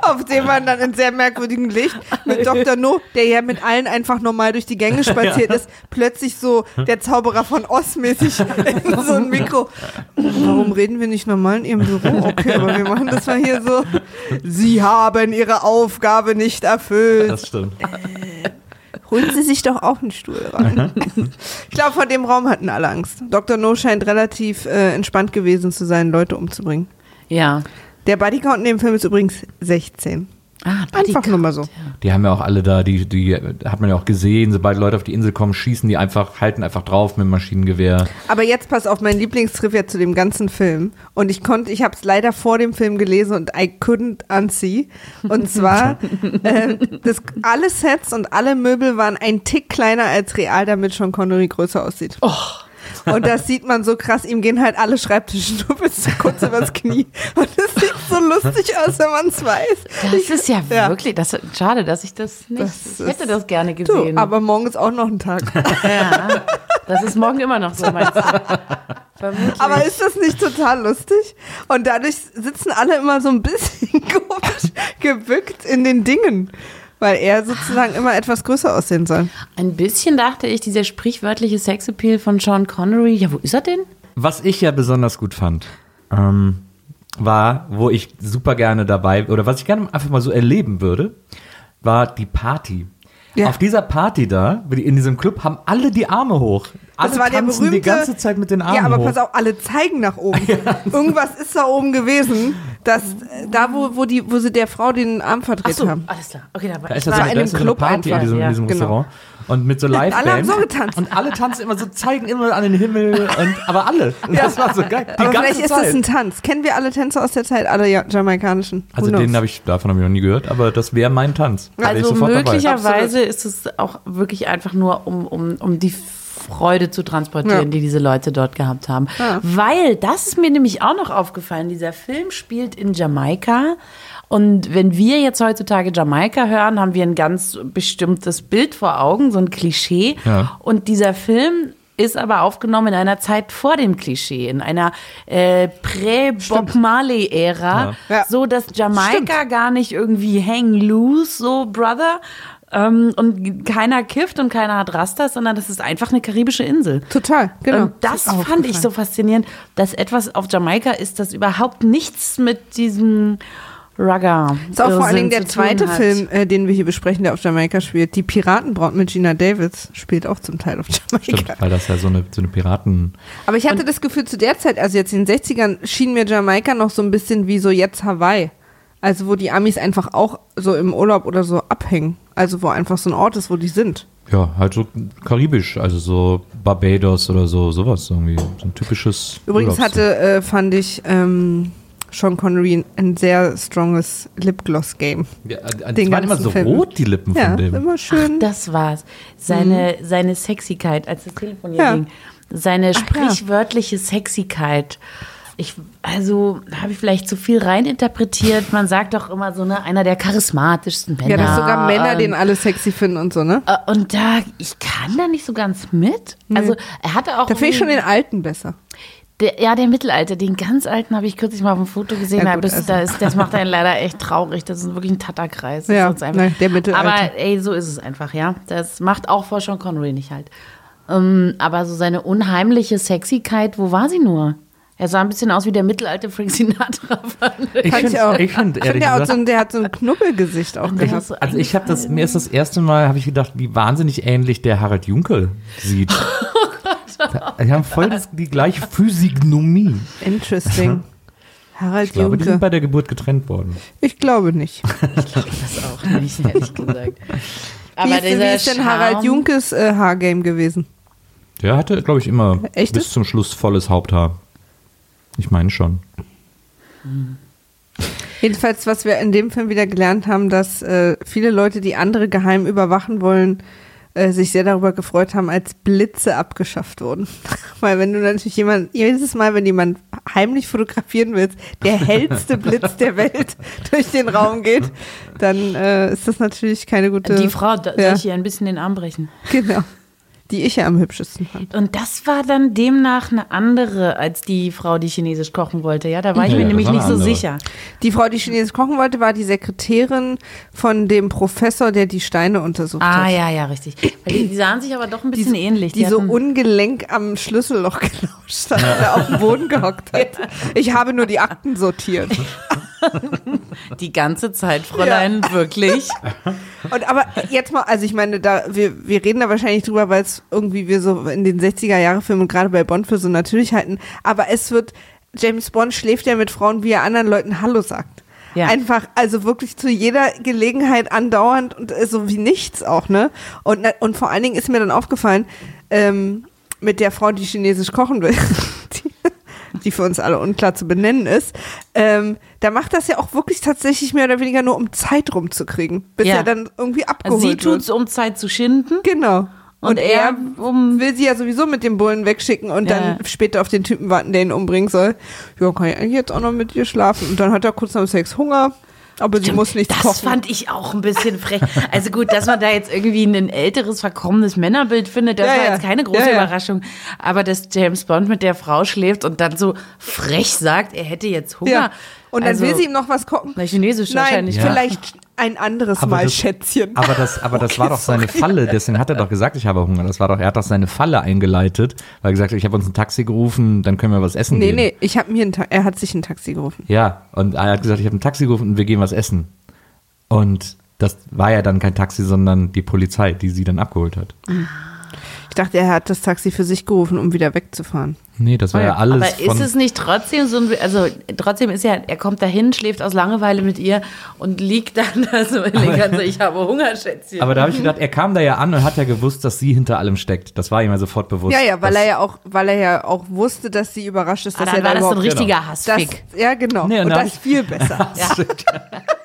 Auf dem man dann in sehr merkwürdigem Licht mit Dr. No, der ja mit allen einfach normal durch die Gänge spaziert ist, plötzlich so der Zauberer von Oz mäßig in so ein Mikro. Warum reden wir nicht normal in Ihrem Büro? Okay, aber wir machen das mal hier so. Sie haben Ihre Aufgabe nicht erfüllt.
Das stimmt.
Holen Sie sich doch auch einen Stuhl rein. *laughs* ich glaube, vor dem Raum hatten alle Angst. Dr. No scheint relativ äh, entspannt gewesen zu sein, Leute umzubringen.
Ja.
Der Bodycount in dem Film ist übrigens 16.
Ah,
Einfach nur mal so.
Die haben ja auch alle da, die, die hat man ja auch gesehen, sobald Leute auf die Insel kommen, schießen die einfach, halten einfach drauf mit dem Maschinengewehr.
Aber jetzt pass auf, mein Lieblingstrivia zu dem ganzen Film. Und ich konnte, ich habe es leider vor dem Film gelesen und I couldn't unsee. Und zwar, *laughs* äh, das, alle Sets und alle Möbel waren ein Tick kleiner als real, damit Sean Connery größer aussieht. Und das sieht man so krass, ihm gehen halt alle Schreibtische *laughs* nur bis kurz übers Knie. Und das sieht so lustig aus, wenn man es weiß.
Das ist ja,
Ja.
wirklich, das, schade, dass ich das nicht,
Das
ich hätte das gerne
Du,
gesehen.
aber morgen ist auch noch ein Tag. *laughs*
ja, das ist morgen immer noch so, meinst du? Vermutlich.
Aber ist das nicht total lustig? Und dadurch sitzen alle immer so ein bisschen *laughs* komisch gebückt in den Dingen. Weil er sozusagen immer etwas größer aussehen soll.
Ein bisschen dachte ich, dieser sprichwörtliche Sexappeal von Sean Connery, ja, wo ist er denn?
Was ich ja besonders gut fand, ähm, war, wo ich super gerne dabei, oder was ich gerne einfach mal so erleben würde, war die Party.
Ja.
Auf dieser Party da, in diesem Club, haben alle die Arme hoch. Alle
Das war der berühmte.
die ganze Zeit mit den Armen
Ja, aber
hoch.
pass auf, alle zeigen nach oben. *laughs* Irgendwas ist da oben gewesen, dass äh, da, wo, wo, die, wo sie der Frau den Arm verdreht
Achso,
haben.
alles klar. Okay, da war
Da ist
ich
ja so,
war
eine-
in einem
ist ja so eine
Club
Party in
einfach,
diesem,
ja.
in diesem
genau.
Restaurant. Und mit so
Alle haben so getanzt.
Und alle tanzen immer so, zeigen immer an den Himmel. Und, aber alle. *laughs* Und Das war so geil. Die
Aber
ganze
vielleicht ist
Zeit.
das ein Tanz. Kennen wir alle Tänze aus der Zeit, alle ja, jamaikanischen? Who
also
knows?
den habe ich, davon habe ich noch nie gehört, aber das wäre mein Tanz.
Also möglicherweise ist es auch wirklich einfach nur, um, um, um die Freude zu transportieren,
Ja.
die diese Leute dort gehabt haben.
Ja.
Weil, das ist mir nämlich auch noch aufgefallen, dieser Film spielt in Jamaika. Und wenn wir jetzt heutzutage Jamaika hören, haben wir ein ganz bestimmtes Bild vor Augen, so ein Klischee.
Ja.
Und dieser Film ist aber aufgenommen in einer Zeit vor dem Klischee, in einer äh, Prä-Bob Marley-Ära,
Ja.
so dass Jamaika gar nicht irgendwie hang loose, so Brother. Ähm, und keiner kifft und keiner hat Rastas, sondern das ist einfach eine karibische Insel.
Total, genau.
Und das
auch
fand ich so faszinierend, dass etwas auf Jamaika ist, das überhaupt nichts mit diesem Rugger.
Ist auch vor allen Dingen der zweite
hat.
Film, äh, den wir hier besprechen, der auf Jamaika spielt. Die Piratenbraut mit Gina Davis spielt auch zum Teil auf Jamaika.
Stimmt, weil das ja so eine, so eine Piraten.
Aber ich hatte das Gefühl, zu der Zeit, also jetzt in den 60ern, schien mir Jamaika noch so ein bisschen wie so jetzt Hawaii. Also wo die Amis einfach auch so im Urlaub oder so abhängen. Also wo einfach so ein Ort ist, wo die sind.
Ja, halt so karibisch, also so Barbados oder so, sowas irgendwie. So ein typisches.
Übrigens hatte, äh, fand ich, ähm, Sean Connery ein, sehr stronges Lipgloss-Game.
Ja,
den
die waren immer so
Film.
rot, die Lippen
Ja,
von dem.
immer schön.
Das war's. Seine, seine Sexigkeit, als das Telefon hier
Ja.
ging. Seine
Ach ja.
sprichwörtliche Sexigkeit. Ich, also, habe ich vielleicht zu viel reininterpretiert. Man sagt doch immer so, ne, einer der charismatischsten Männer.
ja, dass sogar Männer
ähm,
den alle sexy finden und so, ne?
äh, Und da, ich kann da nicht so ganz mit. Also, er hatte auch.
Da finde ich schon den Alten besser.
Der, ja, der Mittelalter, den ganz alten habe ich kürzlich mal auf dem Foto gesehen.
Ja,
da
gut,
bist,
also.
da ist, das macht einen leider echt traurig. Das ist wirklich ein Tatterkreis.
Ja,
ist uns einfach-
ne, der Mittelalter.
Aber ey, so ist es einfach, ja. Das macht auch vor Sean Connery nicht halt. Ähm, aber so seine unheimliche Sexigkeit, wo war sie nur? Er sah ein bisschen aus wie der mittelalte Frank Sinatra. ich.
Ich
Fand
finde,
ich auch.
ich find,
Ich
ehrlich
hat
gesagt,
so ein- der hat so ein Knubbelgesicht auch
Der
gehabt.
also ich habe das, mir ist das erste Mal, habe ich gedacht, wie wahnsinnig ähnlich der Harald Junke sieht. *laughs* *laughs* Die haben voll das, die gleiche Physiognomie.
Interesting. Harald
Ich glaube, die sind
Junke.
bei der Geburt getrennt worden.
Ich glaube nicht. *laughs*
das auch nicht, ehrlich gesagt. Aber
wie, ist, denn- wie
dieser
ist denn
Charme-
Harald Junkes äh, Haargame gewesen?
Der hatte, glaube ich, immer
Echtes?
bis zum Schluss volles Haupthaar. Ich meine schon.
Jedenfalls, was wir in dem Film wieder gelernt haben, dass äh, viele Leute, die andere geheim überwachen wollen, äh, sich sehr darüber gefreut haben, als Blitze abgeschafft wurden. *laughs* Weil wenn du natürlich jemand, jedes Mal, wenn jemand heimlich fotografieren willst, der hellste Blitz der Welt *laughs* durch den Raum geht, dann äh, ist das natürlich keine gute.
Die Frau, da
Ja.
soll ich ihr ein bisschen den Arm brechen.
Genau. Die ich ja am hübschesten fand.
Und das war dann demnach eine andere als die Frau, die chinesisch kochen wollte. Ja, da war ich
Ja,
mir nämlich nicht so sicher.
Die Frau, die Chinesisch kochen wollte, war die Sekretärin von dem Professor, der die Steine untersucht
Ah,
hat.
ja, ja, richtig. Weil die, die sahen sich aber doch ein bisschen ähnlich.
Die, so
hatten-
ungelenk am Schlüsselloch *laughs* gelauscht hat, der auf dem Boden gehockt hat. *laughs* Ich habe nur die Akten sortiert. *laughs*
Die ganze Zeit, Fräulein, wirklich. *laughs*
Und aber jetzt mal, also ich meine, da wir, wir reden da wahrscheinlich drüber, weil es irgendwie wir so in den 60er Jahre Filmen gerade bei Bond für so natürlich halten, aber es wird James Bond schläft ja mit Frauen, wie er anderen Leuten Hallo sagt.
Ja.
Einfach, also wirklich zu jeder Gelegenheit andauernd und so wie nichts auch, ne? Und, und vor allen Dingen ist mir dann aufgefallen, ähm, mit der Frau, die chinesisch kochen will, *laughs* die, die für uns alle unklar zu benennen ist, ähm, da macht das ja auch wirklich tatsächlich mehr oder weniger nur, um Zeit rumzukriegen, bis
Ja.
er dann irgendwie
Also
abgeholt
sie
wird.
tut's, um Zeit zu schinden.
Genau.
Und, er, um.
will sie ja sowieso mit dem Bullen wegschicken und
Ja.
dann später auf den Typen warten, der ihn umbringen soll. Ja, kann ich eigentlich jetzt auch noch mit dir schlafen? Und dann hat er kurz nach dem Sex Hunger, aber sie muss nichts
das
kochen.
fand ich auch ein bisschen frech. Also gut, dass man da jetzt irgendwie ein älteres, verkommenes Männerbild findet, das
Ja,
war jetzt keine große
Ja, ja.
Überraschung. Aber dass James Bond mit der Frau schläft und dann so frech sagt, er hätte jetzt Hunger.
ja. Und dann
also,
will sie ihm noch was kochen.
Na, Chinesisch
Nein,
wahrscheinlich.
Ja.
vielleicht *laughs* ein anderes
Aber
Mal,
das-
Schätzchen.
Aber das, aber das war doch seine Falle, deswegen hat er doch gesagt, ich habe Hunger. Das war doch, er hat doch seine Falle eingeleitet, weil er gesagt hat, ich habe uns ein Taxi gerufen, dann können wir was essen
nee,
gehen.
nee, ich habe mir ein Ta er hat sich ein Taxi gerufen.
Ja, und er hat gesagt, ich habe ein Taxi gerufen und wir gehen was essen. Und das war ja dann kein Taxi, sondern die Polizei, die sie dann abgeholt hat.
Ich dachte, er hat das Taxi für sich gerufen, um wieder wegzufahren.
Nee, das war ja alles
Aber
von...
ist es nicht trotzdem so ein, also trotzdem ist ja, er kommt dahin, schläft aus Langeweile mit ihr und liegt dann da so elegant, so, ich habe Hunger, Schätzchen.
aber da habe ich gedacht, er kam da ja an und hat ja gewusst, dass sie hinter allem steckt. Das war ihm ja sofort bewusst.
Ja, ja, weil er ja auch, weil er ja auch wusste, dass sie überrascht ist,
ah,
dass
dann
er
war
da
das so ein richtiger
das,
Hassfick.
ja, genau.
Nee, und
und das
ich-
viel besser. *laughs*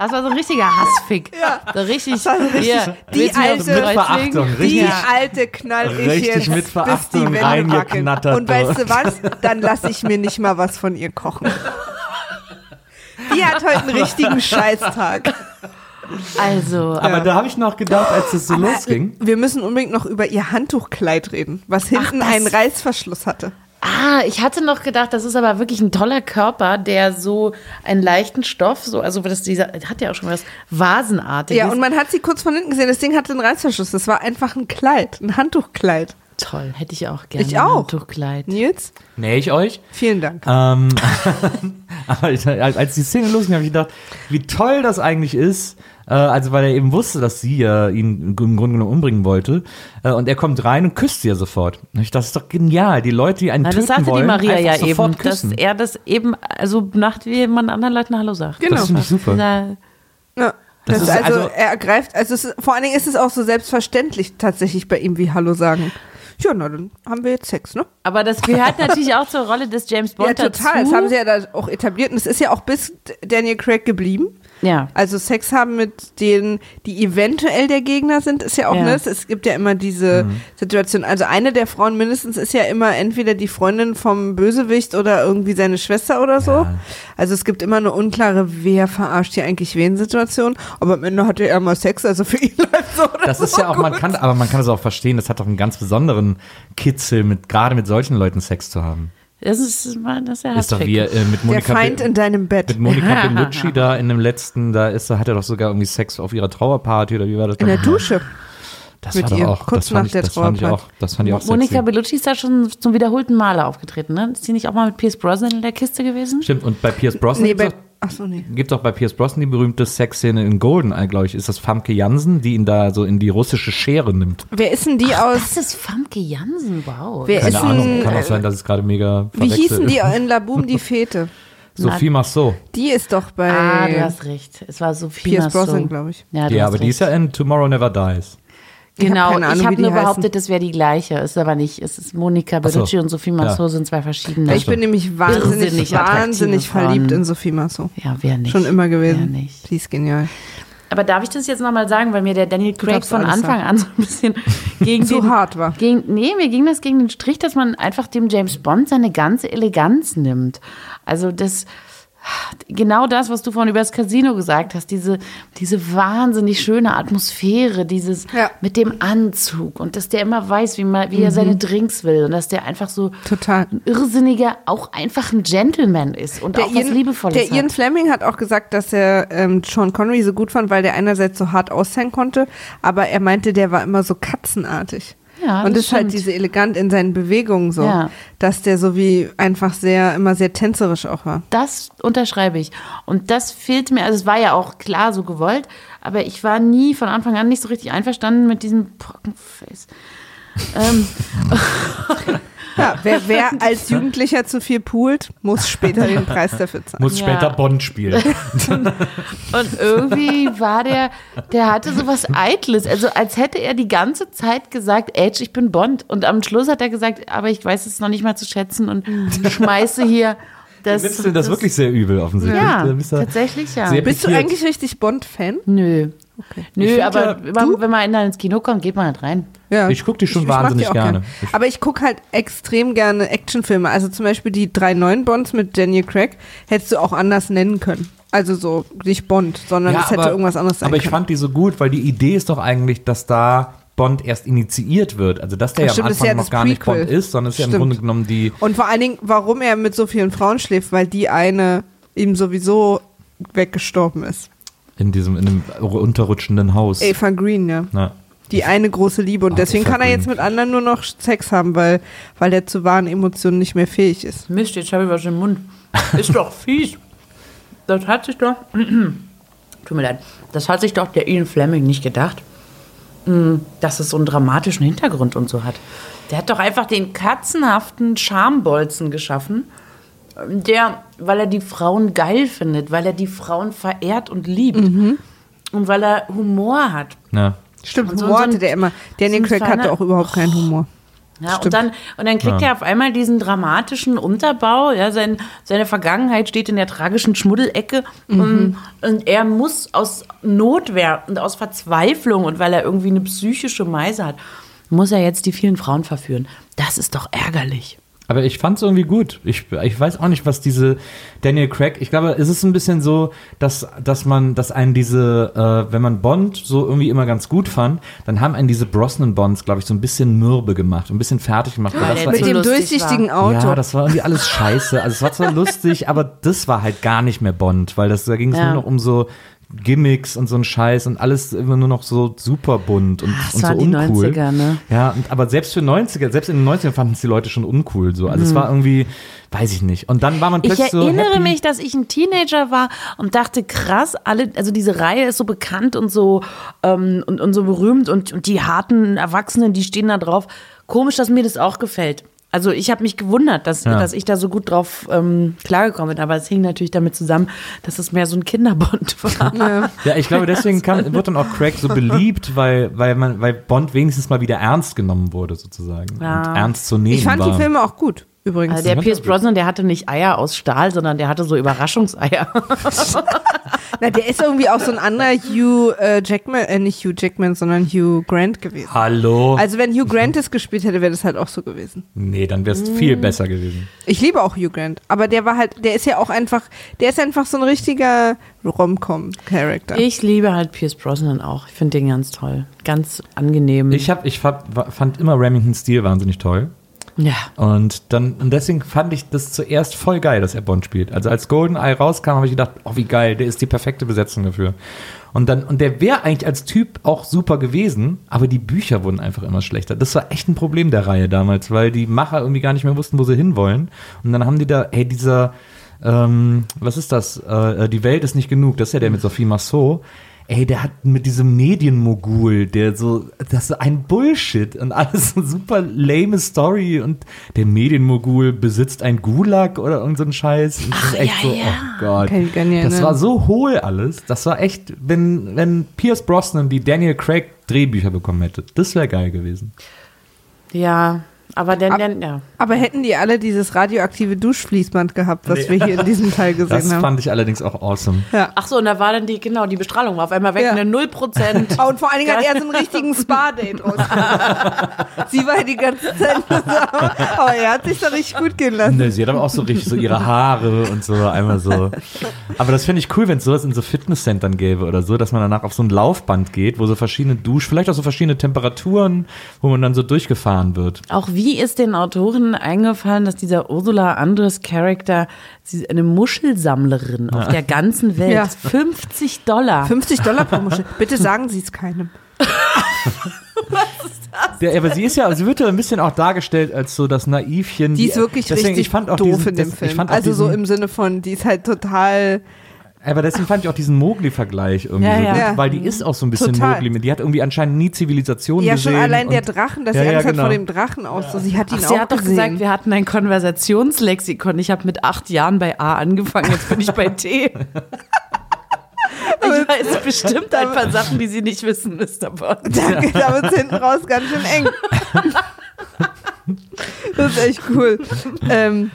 Das war so ein richtiger Hassfick. Ja. So richtig,
Das war so richtig-
hier,
die alte-
Mit Verachtung, richtig.
Die
Ja.
alte knall ich
Richtig
jetzt,
mit
bis die
Verachtung
Wände wackeln. Und weißt du was? Dann lasse ich mir nicht mal was von ihr kochen. Die hat heute einen richtigen Scheißtag.
Also,
Aber da habe ich noch gedacht, als es so losging.
Wir müssen unbedingt noch über ihr Handtuchkleid reden, was hinten
das-
einen Reißverschluss hatte.
Ah, ich hatte noch gedacht, das ist aber wirklich ein toller Körper, der so einen leichten Stoff, so, also das dieser, hat ja auch schon was Vasenartiges.
Ja, und man hat sie kurz von hinten gesehen. Das Ding hatte einen Reißverschluss. Das war einfach ein Kleid, ein Handtuchkleid.
toll, hätte ich auch gerne.
Ich auch.
Ein Handtuchkleid.
Nils,
Nähe ich euch?
vielen Dank.
Ähm, *laughs* aber als die Szene losging, habe ich gedacht, wie toll das eigentlich ist. Äh, also, weil er eben wusste, dass sie ja ihn im Grunde genommen umbringen wollte. Äh, und er kommt rein und küsst sie ja sofort. Ich dachte, das ist doch genial. Die Leute, die einen
Na,
töten
das sagte
wollen,
die Maria
einfach
ja
sofort
eben, dass
küssen.
er das eben, also nach wie man anderen Leuten Hallo sagt.
Genau.
Das finde ich super.
Na,
Ja.
Das
Das
ist
ist also,
also-
er ergreift, also es ist, vor allen Dingen ist es auch so selbstverständlich tatsächlich bei ihm wie Hallo sagen. Ja, na dann haben wir jetzt Sex, ne?
aber das gehört natürlich auch zur Rolle des James Bond
ja, total.
dazu.
Das haben sie ja da auch etabliert und es ist ja auch bis Daniel Craig geblieben.
Ja.
Also Sex haben mit denen, die eventuell der Gegner sind, ist ja auch,
Ja.
ne? Es gibt ja immer diese
Mhm.
Situation. Also eine der Frauen mindestens ist ja immer entweder die Freundin vom Bösewicht oder irgendwie seine Schwester oder so.
Ja.
Also es gibt immer eine unklare, wer verarscht hier eigentlich wen Situation. Aber am Ende hatte er mal Sex, also für ihn *laughs* läuft so oder
Das
so.
ist ja auch, man kann, aber man kann es auch verstehen, das hat doch einen ganz besonderen Kitzel, mit, gerade mit solchen Leuten Sex zu haben.
Das ist, das ist ja
Ist doch wie äh, mit
Der
Monika,
Feind
Be-
in deinem Bett.
mit Monika *laughs* Bellucci da in dem letzten, da ist, hat er doch sogar irgendwie Sex auf ihrer Trauerparty oder wie war das?
In der Dusche.
das
mit
war
ihr,
auch,
kurz nach
ich,
der
das fand ich auch,
Trauerparty.
das fand ich auch
Monika
sexy.
Bellucci ist da schon zum wiederholten Male aufgetreten, ne? Ist sie nicht auch mal mit Pierce Brosnan in der Kiste gewesen?
Stimmt, und bei Pierce Brosnan
Nee, bei, ach so, nee.
gibt doch bei Pierce Brosnan die berühmte Sexszene in Golden, glaube ich, ist das Famke Jansen, die ihn da so in die russische Schere nimmt.
Wer ist denn die aus,
Das ist Famke Jansen, wow.
Wer
Keine
ist
Ahnung,
ein,
kann auch sein, dass es gerade mega
wie hießen die
ist.
in La Boom, die Fete? *laughs*
Sophie Marceau.
Die ist doch bei
ah, du hast recht. Es war Sophie
Pierce
Marceau.
Brosnan, glaube ich.
Ja, du
Ja,
hast
aber die ist
recht.
ja in Tomorrow Never Dies.
Hab
Genau, ich habe
die
nur behauptet, das wäre die gleiche. Ist aber nicht. Es ist Monika
Ach so.
Bellucci und Sophie Marceau
Ja.
sind zwei verschiedene.
Ich bin nämlich wahnsinnig, wahnsinnig
Frauen.
verliebt in Sophie Marceau.
ja, wer nicht.
Schon immer
Wer
gewesen.
nicht.
Die ist genial.
Aber darf ich das jetzt nochmal sagen, weil mir der Daniel Craig von Anfang
sagen.
an so ein bisschen *laughs* gegen
Zu
den,
hart war.
Gegen, nee, mir ging das gegen den Strich, dass man einfach dem James Bond seine ganze Eleganz nimmt. Also das, genau das, was du vorhin über das Casino gesagt hast, diese, diese wahnsinnig schöne Atmosphäre, dieses
Ja.
mit dem Anzug und dass der immer weiß, wie, man, wie er
Mhm.
seine Drinks will und dass der einfach so
Total.
ein irrsinniger, auch einfach ein Gentleman ist und
Der,
auch was
Ian,
Liebevolles
der Ian
hat.
Fleming hat auch gesagt, dass er ähm, Sean Connery so gut fand, weil der einerseits so hart aussehen konnte, aber er meinte, der war immer so katzenartig.
Ja.
Und
das
ist halt diese elegant in seinen Bewegungen so,
Ja.
dass der so wie einfach sehr, immer sehr tänzerisch auch war.
Das unterschreibe ich. Und das fehlt mir, also es war ja auch klar so gewollt, aber ich war nie von Anfang an nicht so richtig einverstanden mit diesem Pockenface. ähm, *laughs* *laughs*
Ja, *laughs* wer, wer *laughs* als Jugendlicher zu viel poolt, muss später den Preis dafür zahlen.
Muss
Ja.
später Bond spielen. *laughs*
und irgendwie war der, der hatte so was Eitles. Also als hätte er die ganze Zeit gesagt, Edge, ich bin Bond. Und am Schluss hat er gesagt, aber ich weiß es noch nicht mal zu schätzen und schmeiße hier das.
Nimmst du das wirklich sehr übel offensichtlich?
Ja, tatsächlich ja.
Bist du eigentlich richtig Bond-Fan?
Nö.
Ich
Nö,
find
aber
ja,
wenn- wenn man dann ins Kino kommt, geht man halt rein.
Ja.
Ich guck die schon
mag
wahnsinnig
auch
gerne.
gern. Aber ich gucke halt extrem gerne Actionfilme. Also zum Beispiel die drei neuen Bonds mit Daniel Craig hättest du auch anders nennen können. Also so nicht Bond, sondern es hätte irgendwas anderes sein
Aber ich
können.
fand die so gut, weil die Idee ist doch eigentlich, dass da Bond erst initiiert wird. Also dass der ja
Stimmt,
am
ja
Anfang
das
noch gar nicht. Bond ist, sondern es ist ja im. Grunde genommen die.
Und vor allen Dingen, warum er mit so vielen Frauen schläft, weil die eine ihm sowieso weggestorben ist.
In diesem, in dem unterrutschenden Haus.
Eva Green, ja.
Na.
Die eine große Liebe. Und
Ah,
deswegen kann er jetzt mit anderen nur noch Sex haben, weil, weil er zu wahren Emotionen nicht mehr fähig ist.
Mist, jetzt habe ich was im Mund. Ist doch *laughs* fies. Das hat sich doch. *clears throat* Tut mir leid. Das hat sich doch der Ian Fleming nicht gedacht, mm, dass es so einen dramatischen Hintergrund und so hat. Der hat doch einfach den katzenhaften Schambolzen geschaffen, der, weil er die Frauen geil findet, weil er die Frauen verehrt und liebt und weil er Humor hat.
Na.
Stimmt,
Und so-
Humor
so
hatte der immer. Daniel
so
Craig hatte auch überhaupt keinen Humor.
Ja,
Stimmt.
und dann, und dann kriegt er auf einmal diesen dramatischen Unterbau. Ja, sein, seine Vergangenheit steht in der tragischen Schmuddelecke. Und, und er muss aus Notwehr und aus Verzweiflung und weil er irgendwie eine psychische Meise hat, muss er jetzt die vielen Frauen verführen. Das ist doch ärgerlich.
Aber ich fand es irgendwie gut. Ich, ich weiß auch nicht, was diese Daniel Craig. Ich glaube, es ist ein bisschen so, dass, dass man, dass einen diese, äh, wenn man Bond so irgendwie immer ganz gut fand, dann haben einen diese Brosnan-Bonds, glaube ich, so ein bisschen mürbe gemacht, ein bisschen fertig gemacht.
Ja,
das
der
war
Mit dem durchsichtigen Auto.
Ja, das war irgendwie alles *laughs* scheiße. Also es war zwar lustig, aber das war halt gar nicht mehr Bond, weil das, da ging es
Ja.
nur noch um so Gimmicks und so ein Scheiß und alles immer nur noch so super bunt und,
Das
und so
waren die
uncool.
90er, ne?
Ja, und, aber selbst für 90er, selbst in den 90ern fanden es die Leute schon uncool so. Also es war irgendwie, weiß ich nicht. Und dann war man
Mhm. Ich
plötzlich so
erinnere
happy.
mich, dass ich ein Teenager war und dachte, krass, alle, also diese Reihe ist so bekannt und so ähm, und, und so berühmt und, und die harten Erwachsenen, die stehen da drauf. Komisch, dass mir das auch gefällt. Also ich habe mich gewundert, dass,
Ja.
dass ich da so gut drauf ähm, klargekommen bin, aber es hing natürlich damit zusammen, dass es mehr so ein Kinderbond *laughs* war.
Ja, ich glaube, *laughs* deswegen kann, wird dann auch Craig so *laughs* beliebt, weil, weil man, weil Bond wenigstens mal wieder ernst genommen wurde, sozusagen.
Ja.
Und ernst zu nehmen
Ich fand
war.
die Filme auch gut, übrigens.
Also der Pierce Brosnan, der hatte nicht Eier aus Stahl, sondern der hatte so Überraschungseier. *laughs*
Na, der ist irgendwie auch so ein anderer Hugh äh, Jackman, äh, nicht Hugh Jackman, sondern Hugh Grant gewesen.
Hallo?
Also wenn Hugh Grant es gespielt hätte, wäre das halt auch so gewesen.
nee, dann wäre es viel besser gewesen.
Ich liebe auch Hugh Grant, aber der war halt, der ist ja auch einfach, der ist einfach so ein richtiger Rom-Com-Charakter.
Ich liebe halt Pierce Brosnan auch. Ich finde den ganz toll. Ganz angenehm.
Ich, hab, ich fand, fand immer Remington Steel wahnsinnig toll.
Ja.
Und dann und deswegen fand ich das zuerst voll geil, dass er Bond spielt. Also als GoldenEye rauskam, habe ich gedacht, oh wie geil, der ist die perfekte Besetzung dafür. Und dann und der wäre eigentlich als Typ auch super gewesen, aber die Bücher wurden einfach immer schlechter. Das war echt ein Problem der Reihe damals, weil die Macher irgendwie gar nicht mehr wussten, wo sie hinwollen. Und dann haben die da, hey, dieser ähm, was ist das? Äh, die Welt ist nicht genug. Das ist ja der mit Sophie Massot. Ey, der hat mit diesem Medienmogul, der so, das ist ein Bullshit und alles so super lame Story und der Medienmogul besitzt ein Gulag oder irgend so Scheiß. Und das ist echt
ja,
so,
ja.
oh Gott.
Kann ich gar nicht
Das war so hohl alles. Das war echt, wenn, wenn Pierce Brosnan die Daniel Craig Drehbücher bekommen hätte, das wäre geil gewesen.
Ja, aber dann,
Ab-
dann ja.
Aber hätten die alle dieses radioaktive Duschfließband gehabt, was wir hier in diesem Teil gesehen
Das
haben?
fand ich allerdings auch awesome.
Ach so, und da war dann die, genau, die Bestrahlung war auf einmal weg,
Ja.
eine 0%.
Oh, und vor allen Dingen hat er so einen *laughs* richtigen Spa-Date rausgemacht. *laughs* Sie war die ganze Zeit nur so, aber er hat sich da richtig gut gehen lassen.
Ne, sie hat aber auch so richtig so ihre Haare und so einmal so. Aber das finde ich cool, wenn es sowas in so Fitnesscentern gäbe oder so, dass man danach auf so ein Laufband geht, wo so verschiedene Dusch, vielleicht auch so verschiedene Temperaturen, wo man dann so durchgefahren wird.
Auch wie ist den Autoren eingefallen, dass dieser Ursula Andres Charakter, sie ist eine Muschelsammlerin auf der ganzen Welt,
Ja.
50 Dollar.
50 Dollar pro Muschel. Bitte sagen Sie es keinem. *laughs*
Der, aber sie ist ja, sie wird ja ein bisschen auch dargestellt als so das Naivchen.
Die ist wirklich
deswegen,
richtig
ich fand auch
doof
diesen,
in dem
das-
Film.
Ich fand auch
also so im Sinne von, die ist halt total.
Aber deswegen fand ich auch diesen Mowgli-Vergleich irgendwie
Ja,
so
ja.
gut,
Ja.
weil die ist auch so ein bisschen
Total.
Mowgli. Die hat irgendwie anscheinend nie Zivilisation
Ja,
gesehen.
schon allein der Drachen, dass
Ja,
sie
ja,
Angst hat
genau.
vor dem Drachen aus. So, sie hat ihn
Ach,
auch
sie hat doch gesagt, wir hatten ein Konversationslexikon. Ich habe mit acht Jahren bei A angefangen, jetzt bin ich bei T. Ich weiß bestimmt ein paar Sachen, die sie nicht wissen, Mr. Bond. *laughs*
Danke, da wird hinten raus ganz schön eng. *laughs* Das ist echt cool. Ähm,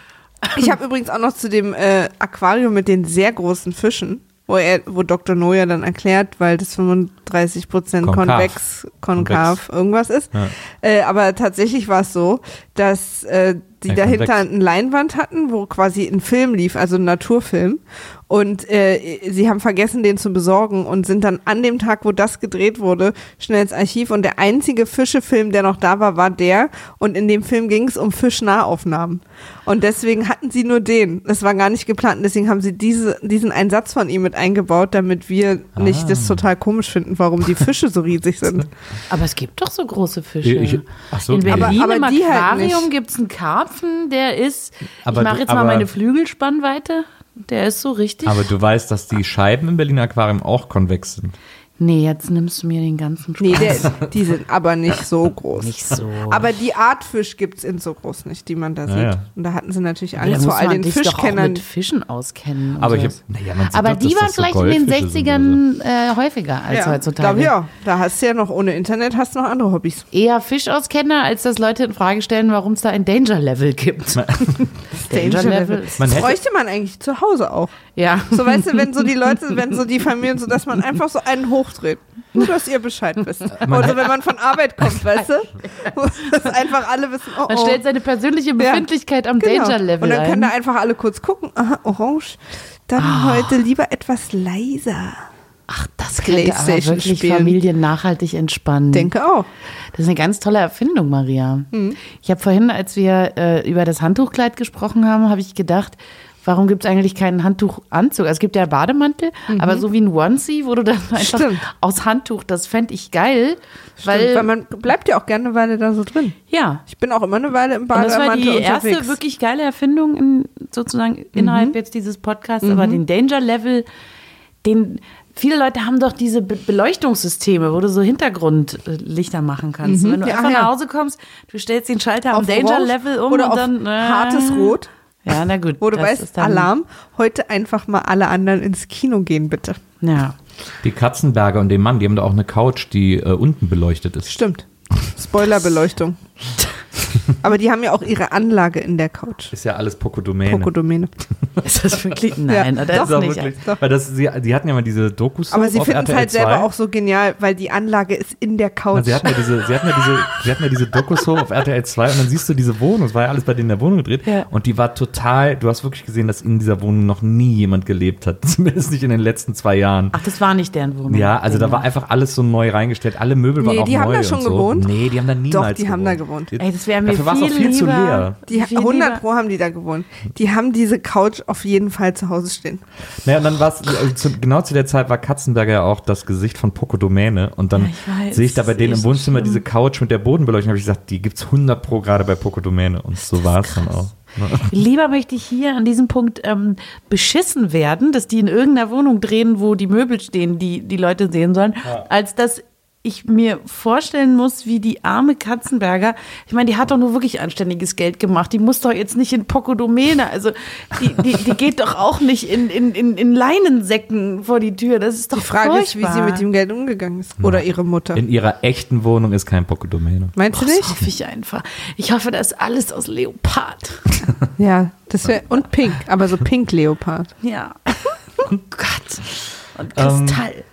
ich habe übrigens auch noch zu dem äh, Aquarium mit den sehr großen Fischen, wo er, wo Dr. Noya dann erklärt, weil das 35 Prozent konvex, konkav, irgendwas ist.
Ja.
Äh, aber tatsächlich war es so, dass äh, die
Ja,
dahinter
konvex.
eine Leinwand hatten, wo quasi ein Film lief, also ein Naturfilm. Und äh, sie haben vergessen, den zu besorgen und sind dann an dem Tag, wo das gedreht wurde, schnell ins Archiv. Und der einzige Fischefilm, der noch da war, war der. Und in dem Film ging es um Fischnahaufnahmen. Und deswegen hatten sie nur den. Das war gar nicht geplant. Und deswegen haben sie diese, diesen Einsatz von ihm mit eingebaut, damit wir nicht
Ah.
das total komisch finden, warum die Fische so riesig sind. *laughs*
Aber es gibt doch so große Fische.
Ich- ach so,
In. Berlin
Aber- aber
im
die halt
Aquarium
nicht.
gibt es einen Karpfen, der ist,
Aber
ich mache
du-
jetzt mal
aber-
meine Flügelspannweite, der ist so richtig.
Aber du weißt, dass die Scheiben im Berliner Aquarium auch konvex sind.
Nee, jetzt nimmst du mir den ganzen Spaß.
Nee, der, die sind aber nicht so *laughs* groß.
Nicht so.
Aber die Art Fisch gibt es in so groß nicht, die man da sieht.
ja.
Und da hatten sie natürlich Angst
muss
vor all
man
den
dich doch auch
Fischkennern.
mit Fischen auskennen.
Aber ich hab, sieht
Aber
doch,
die waren
das so
vielleicht in den
Goldfische sind
60ern äh, häufiger als
ja,
heutzutage.
Glaub auch. Da hast du ja noch ohne Internet hast du noch andere Hobbys.
Eher Fischauskenner, als dass Leute in Frage stellen, warum es da ein Danger Level gibt. *laughs* Danger Level.
Man
Das
hätte-
bräuchte man eigentlich zu Hause auch.
Ja.
So weißt du, wenn so die *laughs* Leute, wenn so die Familien, so dass man einfach so einen hochdreht. Nur, dass ihr Bescheid wisst. Oder wenn man von Arbeit kommt, weißt du? Dass einfach alle wissen, oh,
Man
oh.
stellt seine persönliche
Ja,
Befindlichkeit am
Genau.
Danger Level
Und dann
ein.
können da einfach alle kurz gucken. Aha, orange. Dann
Ah.
heute lieber etwas leiser.
Ach, das könnte aber wirklich
spielen.
Familien nachhaltig entspannen.
Denke auch.
Das ist eine ganz tolle Erfindung, Maria.
Mhm.
Ich habe vorhin, als wir äh, über das Handtuchkleid gesprochen haben, habe ich gedacht, warum gibt es eigentlich keinen Handtuchanzug? Also es gibt ja Bademantel, aber so wie ein Onesie, wo du dann *laughs* einfach
Mhm. Stimmt.
aus Handtuch, das fände ich geil.
Weil,
Weil,
weil man bleibt ja auch gerne eine Weile da so drin.
ja,
Ich bin auch immer eine Weile im
und das war
Bademantel
die erste
unterwegs.
wirklich geile Erfindung in, sozusagen innerhalb jetzt dieses Podcasts, aber den Danger Level, den viele Leute haben doch diese Be Beleuchtungssysteme, wo du so Hintergrundlichter machen kannst. Und wenn du
Ja,
einfach
ja.
nach Hause kommst, du stellst den Schalter am
Auf
Danger
Orange
Level um
oder
und
auf
dann äh,
hartes Rot,
Ja, na gut.
wo du
das
weißt,
ist dann-
Alarm, heute einfach mal alle anderen ins Kino gehen, bitte.
Ja.
Die Katzenberger und den Mann, die haben da auch eine Couch, die äh, unten beleuchtet ist.
Stimmt. Spoilerbeleuchtung. *laughs* Aber die haben ja auch ihre Anlage in der Couch.
Ist ja alles Pokodomäne.
Pokodomäne. *laughs*
Ist das wirklich? Nein, das
Das
ist
ist auch
nicht.
wirklich,
Doch.
weil das, sie, die hatten ja mal diese Dokus
Aber sie finden es halt selber
2.
auch so genial, weil die Anlage ist in der
Na,
Couch.
sie hatten ja diese, sie hatten ja diese, sie hatten ja diese Dokus auf RTL 2 und dann siehst du diese Wohnung, es war ja alles bei denen in der Wohnung gedreht
Ja.
und die war total, du hast wirklich gesehen, dass in dieser Wohnung noch nie jemand gelebt hat, *laughs* zumindest nicht in den letzten zwei Jahren.
Ach, das war nicht deren Wohnung.
Ja, also da war einfach alles so neu reingestellt, alle Möbel waren
Nee,
auch
die haben
neu
da schon
und so.
gewohnt?
Nee, die haben da niemals
die haben da gewohnt.
Ey, das wäre mir
Dafür war's
viel,
auch viel zu leer.
Die
viel
100
lieber-
Pro haben die da gewohnt. Die haben diese Couch auf jeden Fall zu Hause stehen.
Naja, und dann war es, also zu, genau zu der Zeit war Katzenberger ja auch das Gesicht von Pokodomäne und dann
Ja,
sehe ich da bei denen im Wohnzimmer
schlimm.
diese Couch mit der Bodenbeleuchtung, habe ich gesagt, die gibt's 100 pro gerade bei Pokodomäne und so war es dann auch.
Lieber möchte ich hier an diesem Punkt ähm, beschissen werden, dass die in irgendeiner Wohnung drehen, wo die Möbel stehen, die die Leute sehen sollen, als dass ich mir vorstellen muss, wie die arme Katzenberger, ich meine, die hat doch nur wirklich anständiges Geld gemacht. Die muss doch jetzt nicht in Pokodomäne, also die, die, die geht doch auch nicht in, in, in, in Leinensäcken vor die Tür. Das ist doch
Die Frage ist, wie sie
furchtbar.
mit dem Geld umgegangen ist. Oder ihre Mutter.
In ihrer echten Wohnung ist kein Pokodomäne.
Meinst du
Das
nicht?
hoffe ich einfach. Ich hoffe, das ist alles aus Leopard. *laughs*
Ja, das wäre. Und pink, aber so pink Leopard.
Ja. *laughs* Oh Gott. Und Kristall.